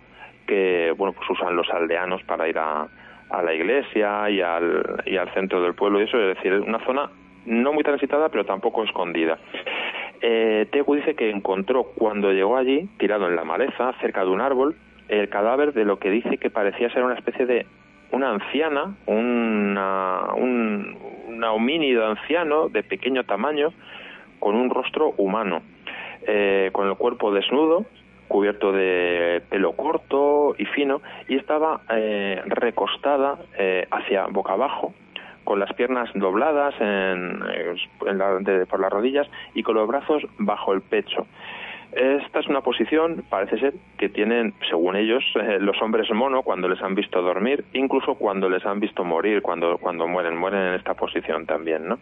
que bueno pues usan los aldeanos para ir a, a la iglesia y al, y al centro del pueblo y eso, es decir, una zona no muy transitada pero tampoco escondida. Eh, Tegu dice que encontró cuando llegó allí, tirado en la maleza, cerca de un árbol, el cadáver de lo que dice que parecía ser una especie de una anciana, una, un homínido anciano de pequeño tamaño, con un rostro humano, eh, con el cuerpo desnudo, cubierto de pelo corto y fino, y estaba eh, recostada eh, hacia boca abajo, con las piernas dobladas en, la, de, por las rodillas y con los brazos bajo el pecho. Esta es una posición, parece ser, que tienen, según ellos, eh, los hombres mono cuando les han visto dormir, incluso cuando les han visto morir, cuando, cuando mueren, mueren en esta posición también, ¿no?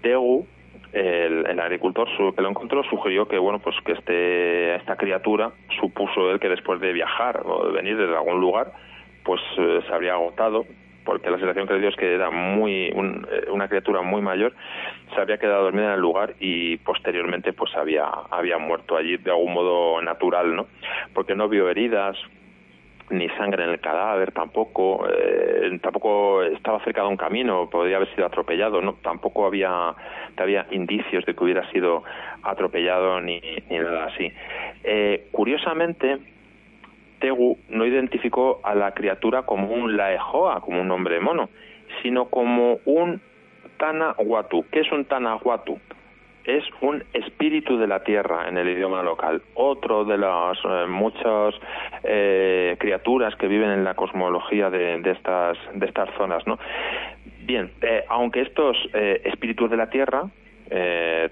Tegu, el, el, agricultor que lo encontró sugirió que bueno pues que este esta criatura supuso él que después de viajar o de venir desde algún lugar pues eh, se habría agotado porque la sensación que le dio es que era muy un, eh, una criatura muy mayor, se había quedado dormida en el lugar y posteriormente pues había había muerto allí de algún modo natural, ¿no? Porque no vio heridas ni sangre en el cadáver tampoco eh, tampoco estaba cerca de un camino podría haber sido atropellado no tampoco había había indicios de que hubiera sido atropellado ni, ni nada así eh, curiosamente Tegu no identificó a la criatura como un laejoa, como un hombre mono, sino como un Tanahuatu. ¿Qué es un Tanahuatu? es un espíritu de la tierra en el idioma local, otro de las eh, muchas eh, criaturas que viven en la cosmología de, estas de estas zonas, ¿no? Bien, eh, aunque estos espíritus de la tierra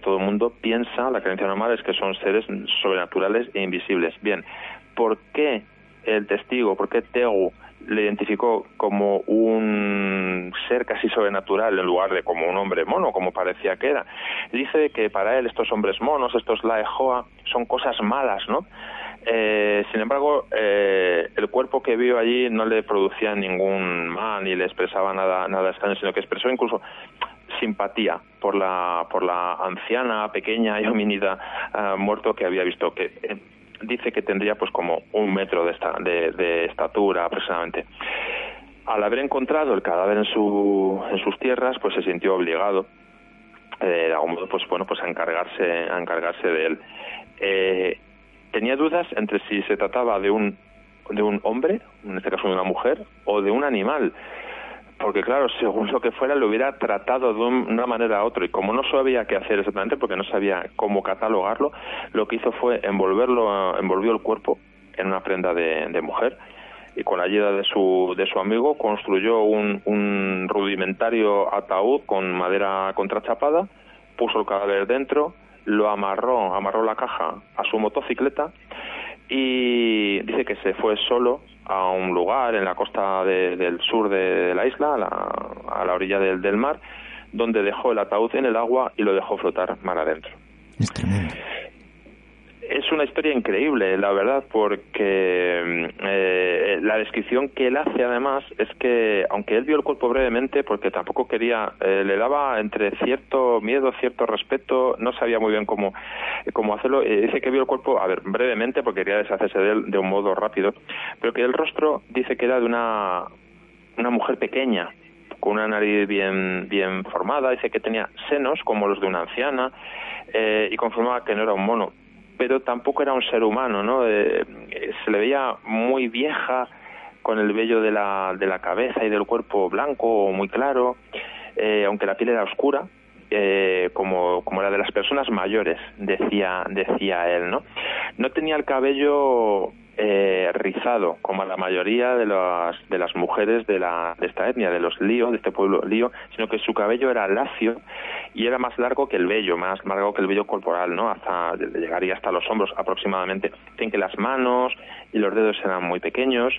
todo el mundo piensa, la creencia normal es que son seres sobrenaturales e invisibles. Bien, ¿por qué el testigo, por qué Tegu le identificó como un ser casi sobrenatural en lugar de como un hombre mono, como parecía que era. Dice que para él estos hombres monos, estos Laejoa, son cosas malas, ¿no? Eh, sin embargo, eh, el cuerpo que vio allí no le producía ningún mal ni le expresaba nada, nada extraño, sino que expresó incluso simpatía por la, por la anciana, pequeña y homínida uh, muerto que había visto. que eh, dice que tendría pues como un metro de, esta, de, estatura aproximadamente. Al haber encontrado el cadáver en, su, en sus tierras, pues se sintió obligado eh, de algún modo pues bueno pues a encargarse a encargarse de él eh, tenía dudas entre si se trataba de un de un hombre en este caso de una mujer o de un animal porque claro, según lo que fuera, lo hubiera tratado de una manera a otra. Y como no sabía qué hacer exactamente, porque no sabía cómo catalogarlo, lo que hizo fue envolverlo, envolvió el cuerpo en una prenda de, mujer y con la ayuda de su, de su amigo construyó un, un rudimentario ataúd con madera contrachapada, puso el cadáver dentro, lo amarró, amarró la caja a su motocicleta y dice que se fue solo a un lugar en la costa del sur de, la isla, a la, orilla del, del, mar, donde dejó el ataúd en el agua y lo dejó flotar mar adentro es una historia increíble, la verdad, porque eh, la descripción que él hace además es que, aunque él vio el cuerpo brevemente, porque tampoco quería, eh, le daba entre cierto miedo, cierto respeto, no sabía muy bien cómo, cómo hacerlo, eh, dice que vio el cuerpo, a ver, brevemente, porque quería deshacerse de él de un modo rápido, pero que el rostro dice que era de una, una mujer pequeña, con una nariz bien, bien formada, dice que tenía senos como los de una anciana, y confirmaba que no era un mono pero tampoco era un ser humano, ¿no? Eh, se le veía muy vieja, con el vello de la, de la cabeza y del cuerpo blanco muy claro, eh, aunque la piel era oscura, eh, como, como la de las personas mayores, decía, decía él, ¿no? No tenía el cabello eh, rizado, como la mayoría de las, de las mujeres de, la, de esta etnia, de los líos, de este pueblo lío, sino que su cabello era lacio y era más largo que el vello, más largo que el vello corporal, ¿no? Hasta, llegaría hasta los hombros aproximadamente. Tienen que las manos y los dedos eran muy pequeños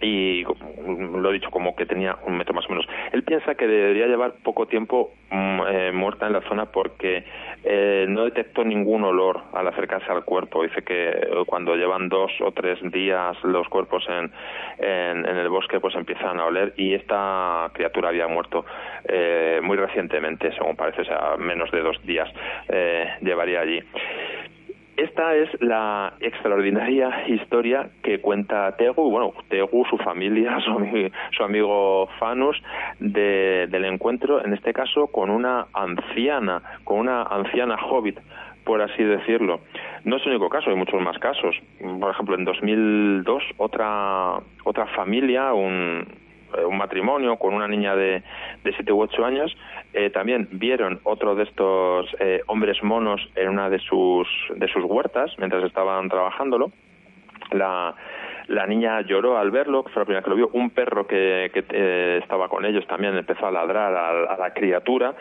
y lo he dicho como que tenía un metro más o menos. Él piensa que debería llevar poco tiempo mm, eh, muerta en la zona porque eh, no detectó ningún olor al acercarse al cuerpo. Dice que eh, cuando llevan dos o tres días los cuerpos en, en, el bosque pues empiezan a oler y esta criatura había muerto muy recientemente, según parece, o sea, menos de dos días llevaría allí. Esta es la extraordinaria historia que cuenta Tegu, bueno, Tegu, su familia, su, amigo Fanus, del encuentro, en este caso, con una anciana, con una anciana hobbit, por así decirlo. No es el único caso, hay muchos más casos. Por ejemplo, en 2002, otra, otra familia, un, un matrimonio con una niña de, de 7 u 8 años, eh, también vieron otro de estos eh, hombres monos en una de sus, de sus huertas mientras estaban trabajándolo. La, la niña lloró al verlo, fue la primera que lo vio. Un perro que, que estaba con ellos también empezó a ladrar a, la criatura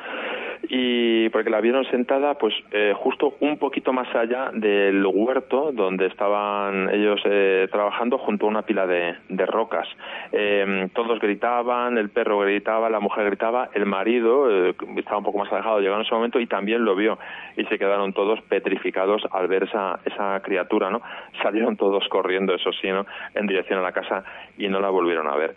y porque la vieron sentada pues eh, justo un poquito más allá del huerto donde estaban ellos eh, trabajando junto a una pila de, rocas. Eh, todos gritaban el perro gritaba la mujer gritaba el marido eh, estaba un poco más alejado llegó en ese momento y también lo vio. Y se quedaron todos petrificados al ver esa, esa criatura no salieron todos corriendo eso sí no en dirección a la casa y no la volvieron a ver.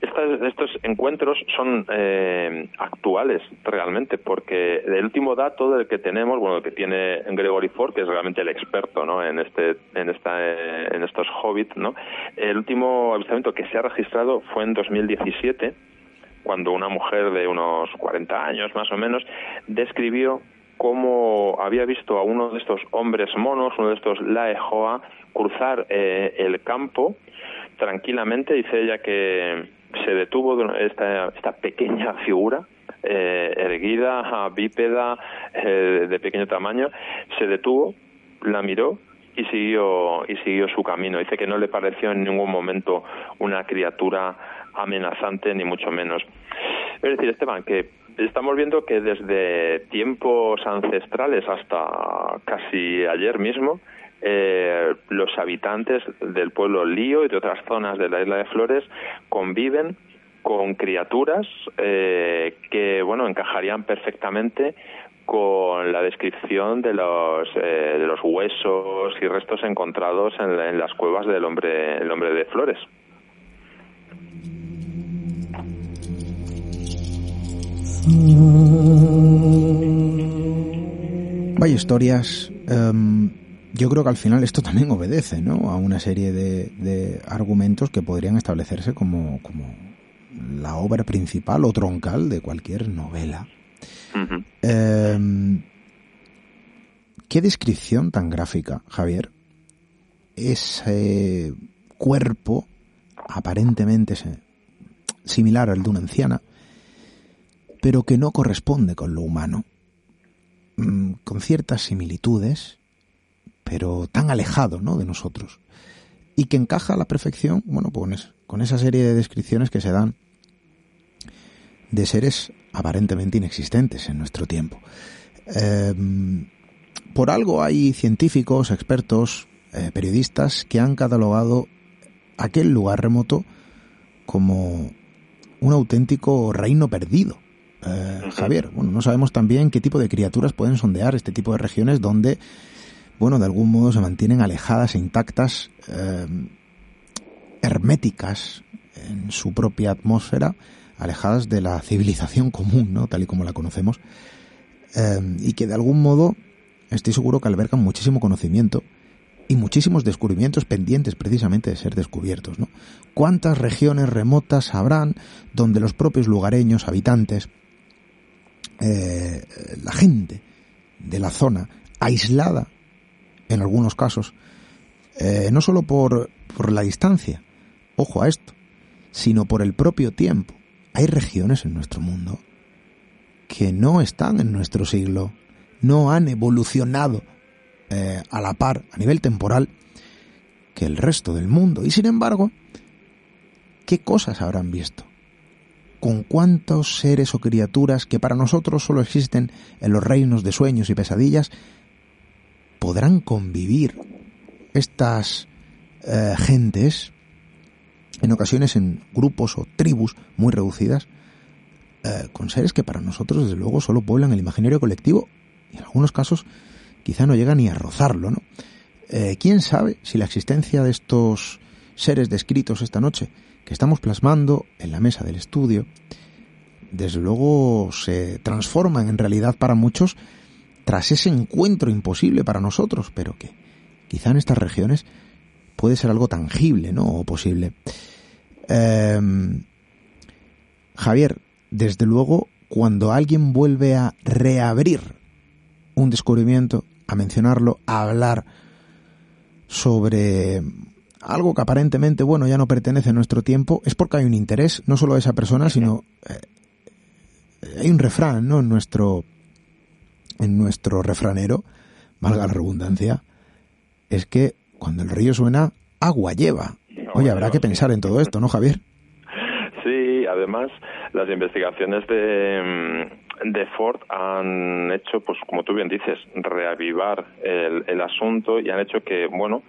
Estos encuentros son eh, actuales realmente porque el último dato del que tenemos, bueno, el que tiene Gregory Ford, que es realmente el experto, ¿no? En este, en esta, en estos hobbits, ¿no? El último avistamiento que se ha registrado fue en 2017 cuando una mujer de unos 40 años más o menos describió cómo había visto a uno de estos hombres monos, uno de estos Laejoa, cruzar eh, el campo tranquilamente. Dice ella que se detuvo esta, esta pequeña figura eh, erguida, bípeda, eh, de pequeño tamaño, se detuvo, la miró y siguió y siguió su camino. Dice que no le pareció en ningún momento una criatura amenazante ni mucho menos. Es decir, Esteban, que estamos viendo que desde tiempos ancestrales hasta casi ayer mismo eh, los habitantes del pueblo Lío y de otras zonas de la isla de Flores conviven con criaturas eh, que bueno encajarían perfectamente con la descripción de los, eh, de los huesos y restos encontrados en, en, las cuevas del hombre, el hombre de Flores. Vaya historias. Um, yo creo que al final esto también obedece ¿no? a una serie de, de argumentos que podrían establecerse como, como la obra principal o troncal de cualquier novela. Uh -huh. eh, ¿Qué descripción tan gráfica, Javier? Ese cuerpo aparentemente similar al de una anciana, pero que no corresponde con lo humano, mm, con ciertas similitudes, pero tan alejado ¿no? de nosotros, y que encaja a la perfección, bueno, pues con esa serie de descripciones que se dan de seres aparentemente inexistentes en nuestro tiempo. Eh, por algo hay científicos, expertos, eh, periodistas que han catalogado aquel lugar remoto como un auténtico reino perdido. Eh, Javier, bueno, no sabemos también qué tipo de criaturas pueden sondear este tipo de regiones donde, bueno, de algún modo se mantienen alejadas e intactas, eh, herméticas en su propia atmósfera, alejadas de la civilización común, ¿no? Tal y como la conocemos, eh, y que de algún modo estoy seguro que albergan muchísimo conocimiento y muchísimos descubrimientos pendientes precisamente de ser descubiertos, ¿no? ¿Cuántas regiones remotas habrán donde los propios lugareños, habitantes, eh, la gente de la zona, aislada en algunos casos, eh, no solo por, por la distancia, ojo a esto, sino por el propio tiempo. Hay regiones en nuestro mundo que no están en nuestro siglo, no han evolucionado eh, a la par, a nivel temporal, que el resto del mundo. Y sin embargo, ¿qué cosas habrán visto? ¿Con cuántos seres o criaturas que para nosotros solo existen en los reinos de sueños y pesadillas podrán convivir estas eh, gentes, en ocasiones en grupos o tribus muy reducidas, eh, con seres que para nosotros desde luego solo pueblan el imaginario colectivo y en algunos casos quizá no llega ni a rozarlo, ¿no? Eh, ¿Quién sabe si la existencia de estos seres descritos esta noche que estamos plasmando en la mesa del estudio, desde luego se transforman en realidad para muchos tras ese encuentro imposible para nosotros, pero que quizá en estas regiones puede ser algo tangible, ¿no? O posible. Eh, Javier, desde luego, cuando alguien vuelve a reabrir un descubrimiento, a mencionarlo, a hablar sobre algo que aparentemente, bueno, ya no pertenece a nuestro tiempo, es porque hay un interés, no solo de esa persona, sino eh, hay un refrán, ¿no? En nuestro, en nuestro refranero, valga la redundancia, es que cuando el río suena, agua lleva. Oye, habrá que pensar en todo esto, ¿no, Javier? Sí, además, las investigaciones de, de Ford han hecho, pues como tú bien dices, reavivar el, el asunto y han hecho que, bueno,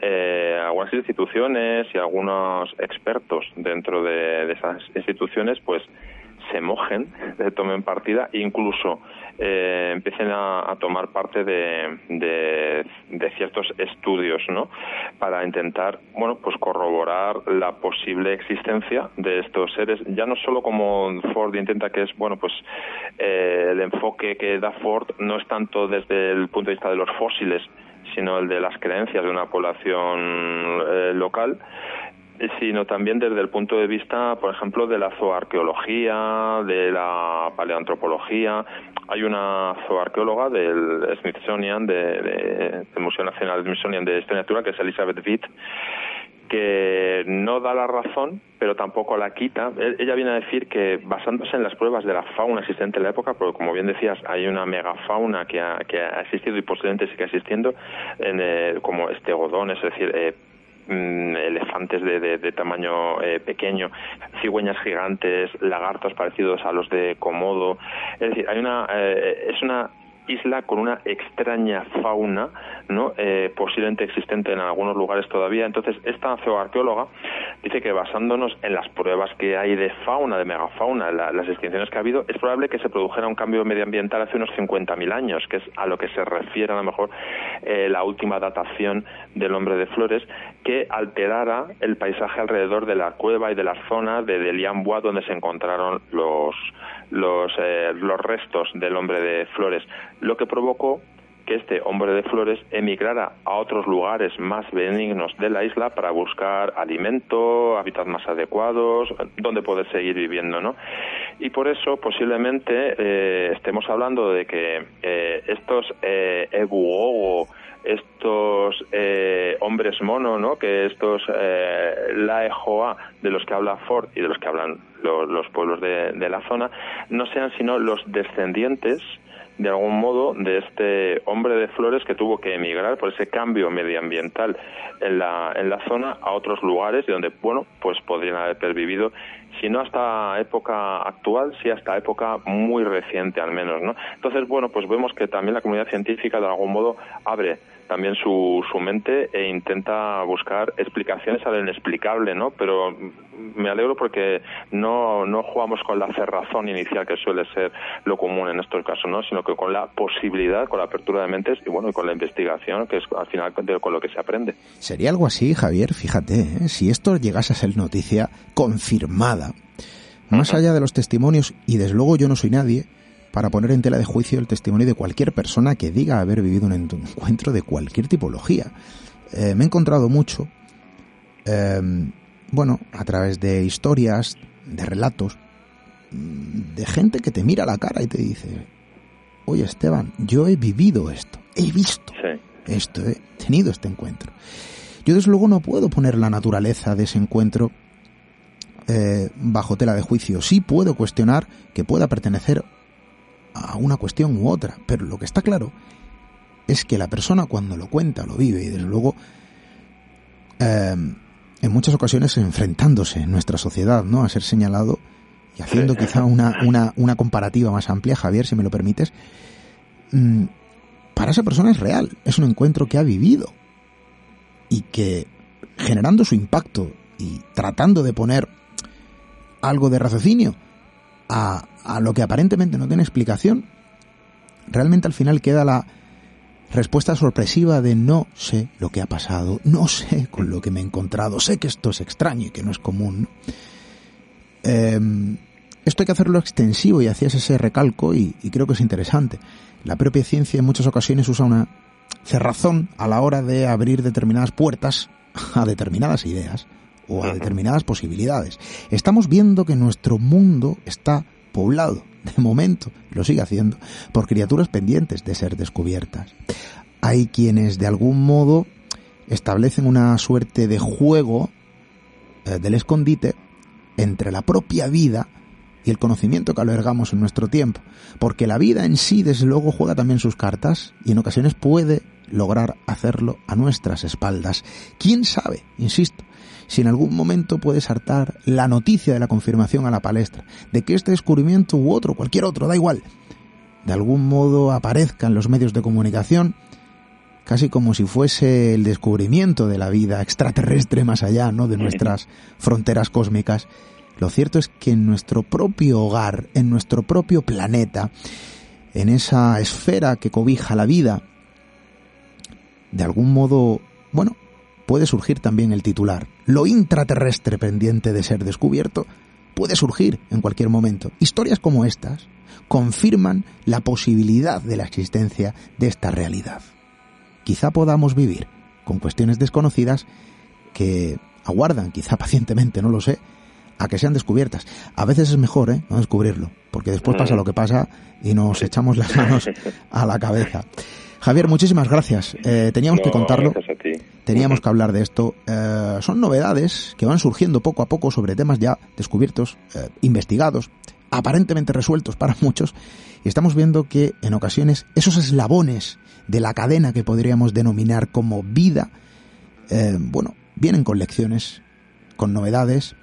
eh, algunas instituciones y algunos expertos dentro de, de esas instituciones, pues se mojen, tomen partida e incluso eh, empiecen a, tomar parte de, de, de, ciertos estudios, ¿no? Para intentar, bueno, pues corroborar la posible existencia de estos seres, ya no solo como Ford intenta que es, bueno, pues eh, el enfoque que da Ford no es tanto desde el punto de vista de los fósiles, sino el de las creencias de una población eh, local, sino también desde el punto de vista, por ejemplo, de la zooarqueología, de la paleoantropología. Hay una zooarqueóloga del Smithsonian, de, de, del Museo Nacional Smithsonian de Historia que es Elizabeth Witt, que no da la razón, pero tampoco la quita. E-, ella viene a decir que basándose en las pruebas de la fauna existente en la época, porque como bien decías, hay una megafauna que ha, que ha existido y posiblemente sigue existiendo, en, eh, como estegodones, es decir, eh, mm, elefantes de, de, tamaño eh, pequeño, cigüeñas gigantes, lagartos parecidos a los de Komodo. Es decir, hay una, es una isla con una extraña fauna, ¿no? Eh, posiblemente existente en algunos lugares todavía. Entonces, esta zooarqueóloga dice que basándonos en las pruebas que hay de fauna, de megafauna, las extinciones que ha habido, es probable que se produjera un cambio medioambiental hace unos 50.000 años, que es a lo que se refiere a lo mejor eh, la última datación del hombre de flores, que alterara el paisaje alrededor de la cueva y de las zonas de Deliambois donde se encontraron los los, eh, los restos del hombre de flores, lo que provocó que este hombre de flores emigrara a otros lugares más benignos de la isla para buscar alimento, hábitats más adecuados, donde poder seguir viviendo, ¿no? Y por eso posiblemente eh, estemos hablando de que eh, estos eh, estos eh, hombres mono, ¿no? que estos eh, Laejoa de los que habla Ford y de los que hablan los pueblos de, la zona, no sean sino los descendientes de algún modo de este hombre de flores que tuvo que emigrar por ese cambio medioambiental en la, en la zona a otros lugares y donde, bueno, pues podrían haber pervivido si no hasta época actual, sí hasta época muy reciente al menos, ¿no? Entonces, bueno, pues vemos que también la comunidad científica de algún modo abre también su, su mente e intenta buscar explicaciones al inexplicable, ¿no? Pero me alegro porque no, no jugamos con la cerrazón inicial que suele ser lo común en estos casos, ¿no? Sino que con la posibilidad, con la apertura de mentes y bueno, y con la investigación, que es al final con lo que se aprende. Sería algo así, Javier, fíjate, ¿eh? si esto llegase a ser noticia confirmada, más allá de los testimonios, y desde luego yo no soy nadie, para poner en tela de juicio el testimonio de cualquier persona que diga haber vivido un encuentro de cualquier tipología. Eh, me he encontrado mucho, em, bueno, a través de historias, de relatos, mm, de gente que te mira a la cara y te dice, oye Esteban, yo he vivido esto, he visto esto, he tenido este encuentro. Yo desde luego no puedo poner la naturaleza de ese encuentro eh, bajo tela de juicio. Sí puedo cuestionar que pueda pertenecer a una cuestión u otra, pero lo que está claro es que la persona cuando lo cuenta, lo vive y desde luego em, en muchas ocasiones enfrentándose en nuestra sociedad ¿no? a ser señalado y haciendo quizá una, una, una comparativa más amplia, Javier, si me lo permites, mm, para esa persona es real, es un encuentro que ha vivido y que generando su impacto y tratando de poner algo de raciocinio a, lo que aparentemente no tiene explicación, realmente al final queda la respuesta sorpresiva de no sé lo que ha pasado, no sé con lo que me he encontrado, sé que esto es extraño y que no es común. Em, esto hay que hacerlo extensivo y hacías ese recalco y, creo que es interesante. La propia ciencia en muchas ocasiones usa una cerrazón a la hora de abrir determinadas puertas a determinadas ideas o a determinadas posibilidades. Estamos viendo que nuestro mundo está poblado, de momento, lo sigue haciendo, por criaturas pendientes de ser descubiertas. Hay quienes de algún modo establecen una suerte de juego eh, del escondite entre la propia vida y el conocimiento que albergamos en nuestro tiempo, porque la vida en sí, desde luego, juega también sus cartas y en ocasiones puede lograr hacerlo a nuestras espaldas. ¿Quién sabe? Insisto, si en algún momento puede saltar la noticia de la confirmación a la palestra, de que este descubrimiento u otro, cualquier otro, da igual, de algún modo aparezca en los medios de comunicación, casi como si fuese el descubrimiento de la vida extraterrestre más allá, ¿no? de nuestras fronteras cósmicas. Lo cierto es que en nuestro propio hogar, en nuestro propio planeta, en esa esfera que cobija la vida, de algún modo, bueno, puede surgir también el titular. Lo intraterrestre pendiente de ser descubierto puede surgir en cualquier momento. Historias como estas confirman la posibilidad de la existencia de esta realidad. Quizá podamos vivir con cuestiones desconocidas que aguardan, quizá pacientemente, no lo sé, a que sean descubiertas. A veces es mejor, ¿eh? No descubrirlo, porque después pasa lo que pasa y nos echamos las manos a la cabeza. Javier, muchísimas gracias. Eh, teníamos que contarlo. teníamos que hablar de esto. Eh, son novedades que van surgiendo poco a poco sobre temas ya descubiertos, eh, investigados, aparentemente resueltos para muchos, y estamos viendo que en ocasiones esos eslabones de la cadena que podríamos denominar como vida, bueno, vienen con lecciones, con novedades,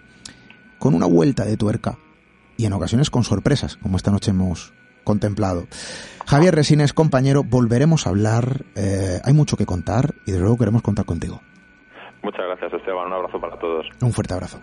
con una vuelta de tuerca y en ocasiones con sorpresas, como esta noche hemos contemplado. Javier Resines, compañero, volveremos a hablar. Eh, hay mucho que contar y desde luego queremos contar contigo. Muchas gracias, Esteban. Un abrazo para todos. Un fuerte abrazo.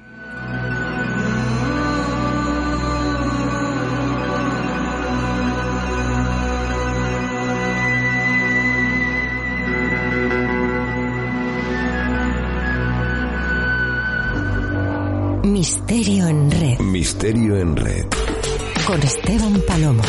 Misterio en red. Misterio en red. Con Esteban Palomo.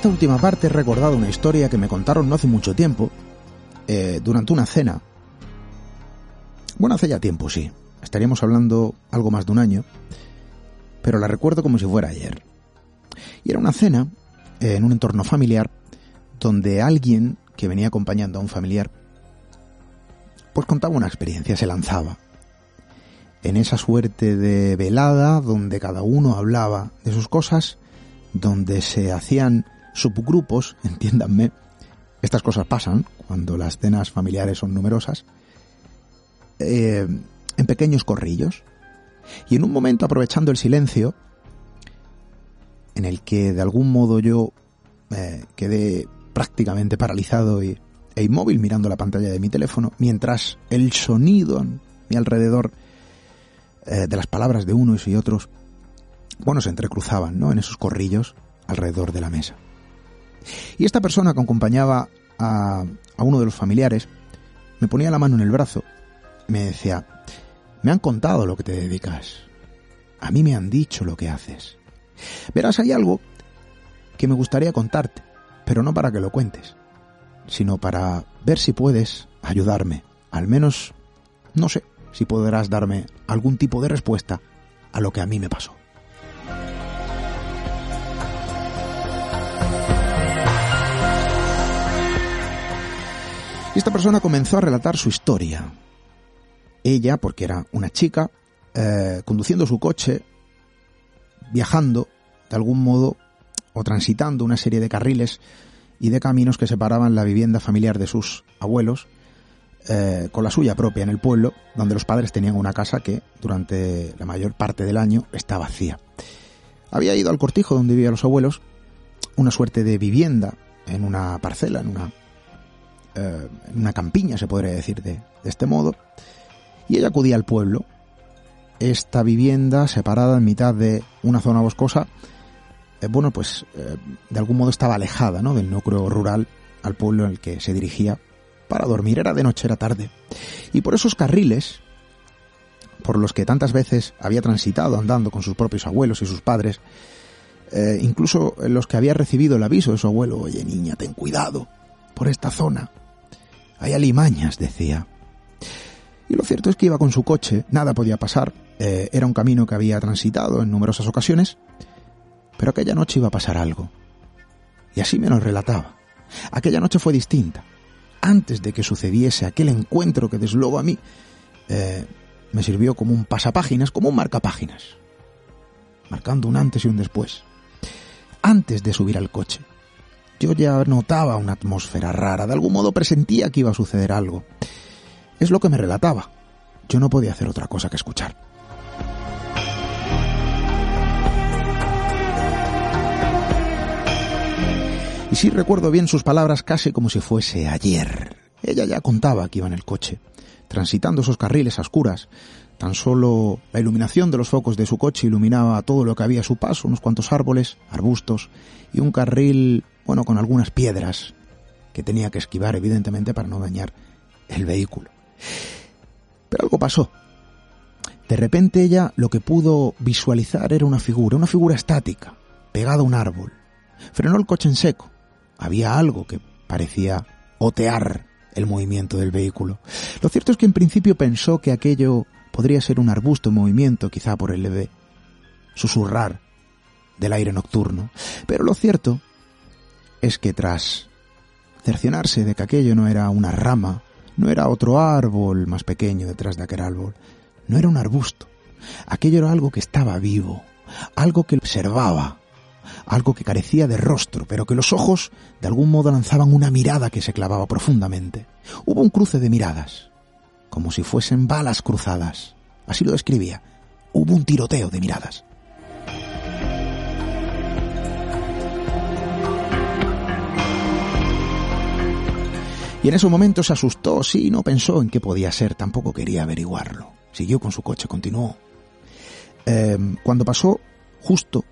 Esta última parte he recordado una historia que me contaron no hace mucho tiempo, eh, durante una cena. Bueno, hace ya tiempo, sí. Estaríamos hablando algo más de un año, pero la recuerdo como si fuera ayer. Y era una cena eh, en un entorno familiar donde alguien que venía acompañando a un familiar pues contaba una experiencia, se lanzaba. En esa suerte de velada donde cada uno hablaba de sus cosas, donde se hacían subgrupos, entiéndanme, estas cosas pasan cuando las cenas familiares son numerosas, eh, en pequeños corrillos. Y en un momento, aprovechando el silencio, en el que de algún modo yo eh, quedé prácticamente paralizado e inmóvil mirando la pantalla de mi teléfono, mientras el sonido mi alrededor eh, de las palabras de unos y otros bueno, se entrecruzaban, ¿no? En esos corrillos alrededor de la mesa. Y esta persona que acompañaba a, uno de los familiares me ponía la mano en el brazo y me decía, me han contado lo que te dedicas. A mí me han dicho lo que haces. Verás, hay algo que me gustaría contarte, pero no para que lo cuentes, sino para ver si puedes ayudarme. Al menos, no sé, si podrás darme algún tipo de respuesta a lo que a mí me pasó. Y esta persona comenzó a relatar su historia. Ella, porque era una chica, eh, conduciendo su coche, viajando de algún modo o transitando una serie de carriles y de caminos que separaban la vivienda familiar de sus abuelos eh, con la suya propia en el pueblo, donde los padres tenían una casa que durante la mayor parte del año está vacía. Había ido al cortijo donde vivían los abuelos, una suerte de vivienda en una parcela, en una eh, una campiña, se podría decir de, este modo, y ella acudía al pueblo. Esta vivienda, separada en mitad de una zona boscosa, eh, bueno, pues eh, de algún modo estaba alejada ¿no? del núcleo rural al pueblo en el que se dirigía para dormir. Era de noche, era tarde. Y por esos carriles, por los que tantas veces había transitado andando con sus propios abuelos y sus padres, incluso los que había recibido el aviso de su abuelo, oye niña, ten cuidado por esta zona. Hay alimañas, decía. Y lo cierto es que iba con su coche, nada podía pasar, eh, era un camino que había transitado en numerosas ocasiones, pero aquella noche iba a pasar algo. Y así me lo relataba. Aquella noche fue distinta. Antes de que sucediese aquel encuentro que desde luego a mí eh, me sirvió como un pasapáginas, como un marcapáginas, marcando un antes y un después. Antes de subir al coche, yo ya notaba una atmósfera rara, de algún modo presentía que iba a suceder algo. Es lo que me relataba. Yo no podía hacer otra cosa que escuchar. Y sí recuerdo bien sus palabras casi como si fuese ayer, Ella ya contaba que iba en el coche, transitando esos carriles a oscuras. Tan solo la iluminación de los focos de su coche iluminaba todo lo que había a su paso, unos cuantos árboles, arbustos y un carril, bueno, con algunas piedras que tenía que esquivar evidentemente para no dañar el vehículo. Pero algo pasó. De repente ella lo que pudo visualizar era una figura, una figura estática, pegada a un árbol. Frenó el coche en seco. Había algo que parecía otear el movimiento del vehículo. Lo cierto es que en principio pensó que aquello podría ser un arbusto en movimiento, quizá por el leve susurrar del aire nocturno. Pero lo cierto es que tras cercionarse de que aquello no era una rama, no era otro árbol más pequeño detrás de aquel árbol, no era un arbusto. Aquello era algo que estaba vivo, algo que observaba, algo que carecía de rostro, pero que los ojos de algún modo lanzaban una mirada que se clavaba profundamente. Hubo un cruce de miradas, como si fuesen balas cruzadas. Así lo describía. Hubo un tiroteo de miradas. Y en ese momento se asustó, sí, no pensó en qué podía ser, tampoco quería averiguarlo. Siguió con su coche, continuó. Eh, cuando pasó justo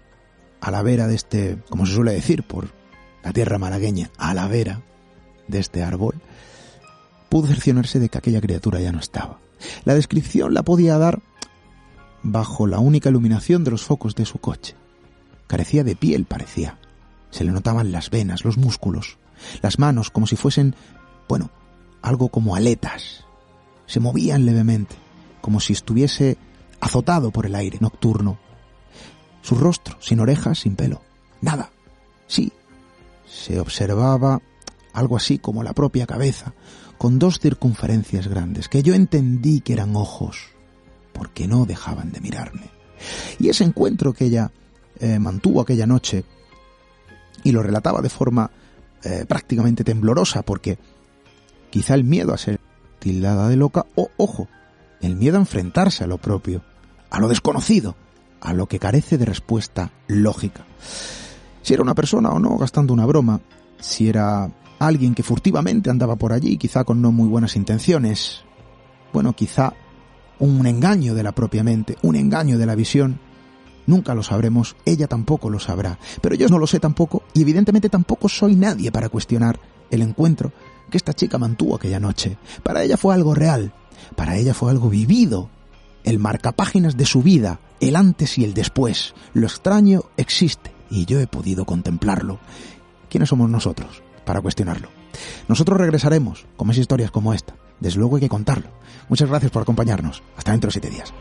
a la vera de este, como se suele decir por la tierra malagueña, a la vera de este árbol, pudo cercionarse de que aquella criatura ya no estaba. La descripción la podía dar bajo la única iluminación de los focos de su coche. Carecía de piel, parecía. Se le notaban las venas, los músculos, las manos como si fuesen, bueno, algo como aletas. Se movían levemente, como si estuviese azotado por el aire nocturno. Su rostro, sin orejas, sin pelo. Nada. Sí, se observaba algo así como la propia cabeza, con dos circunferencias grandes, que yo entendí que eran ojos, porque no dejaban de mirarme. Y ese encuentro que ella eh, mantuvo aquella noche, y lo relataba de forma eh, prácticamente temblorosa, porque quizá el miedo a ser tildada de loca, o, ojo, el miedo a enfrentarse a lo propio, a lo desconocido, a lo que carece de respuesta lógica. Si era una persona o no gastando una broma, si era alguien que furtivamente andaba por allí, quizá con no muy buenas intenciones, bueno, quizá un engaño de la propia mente, un engaño de la visión, nunca lo sabremos, ella tampoco lo sabrá, pero yo no lo sé tampoco y evidentemente tampoco soy nadie para cuestionar el encuentro que esta chica mantuvo aquella noche. Para ella fue algo real, para ella fue algo vivido, el marcapáginas de su vida, el antes y el después. Lo extraño existe y yo he podido contemplarlo. ¿Quiénes somos nosotros para cuestionarlo? Nosotros regresaremos con más historias como esta. Desde luego hay que contarlo. Muchas gracias por acompañarnos. Hasta dentro de siete días.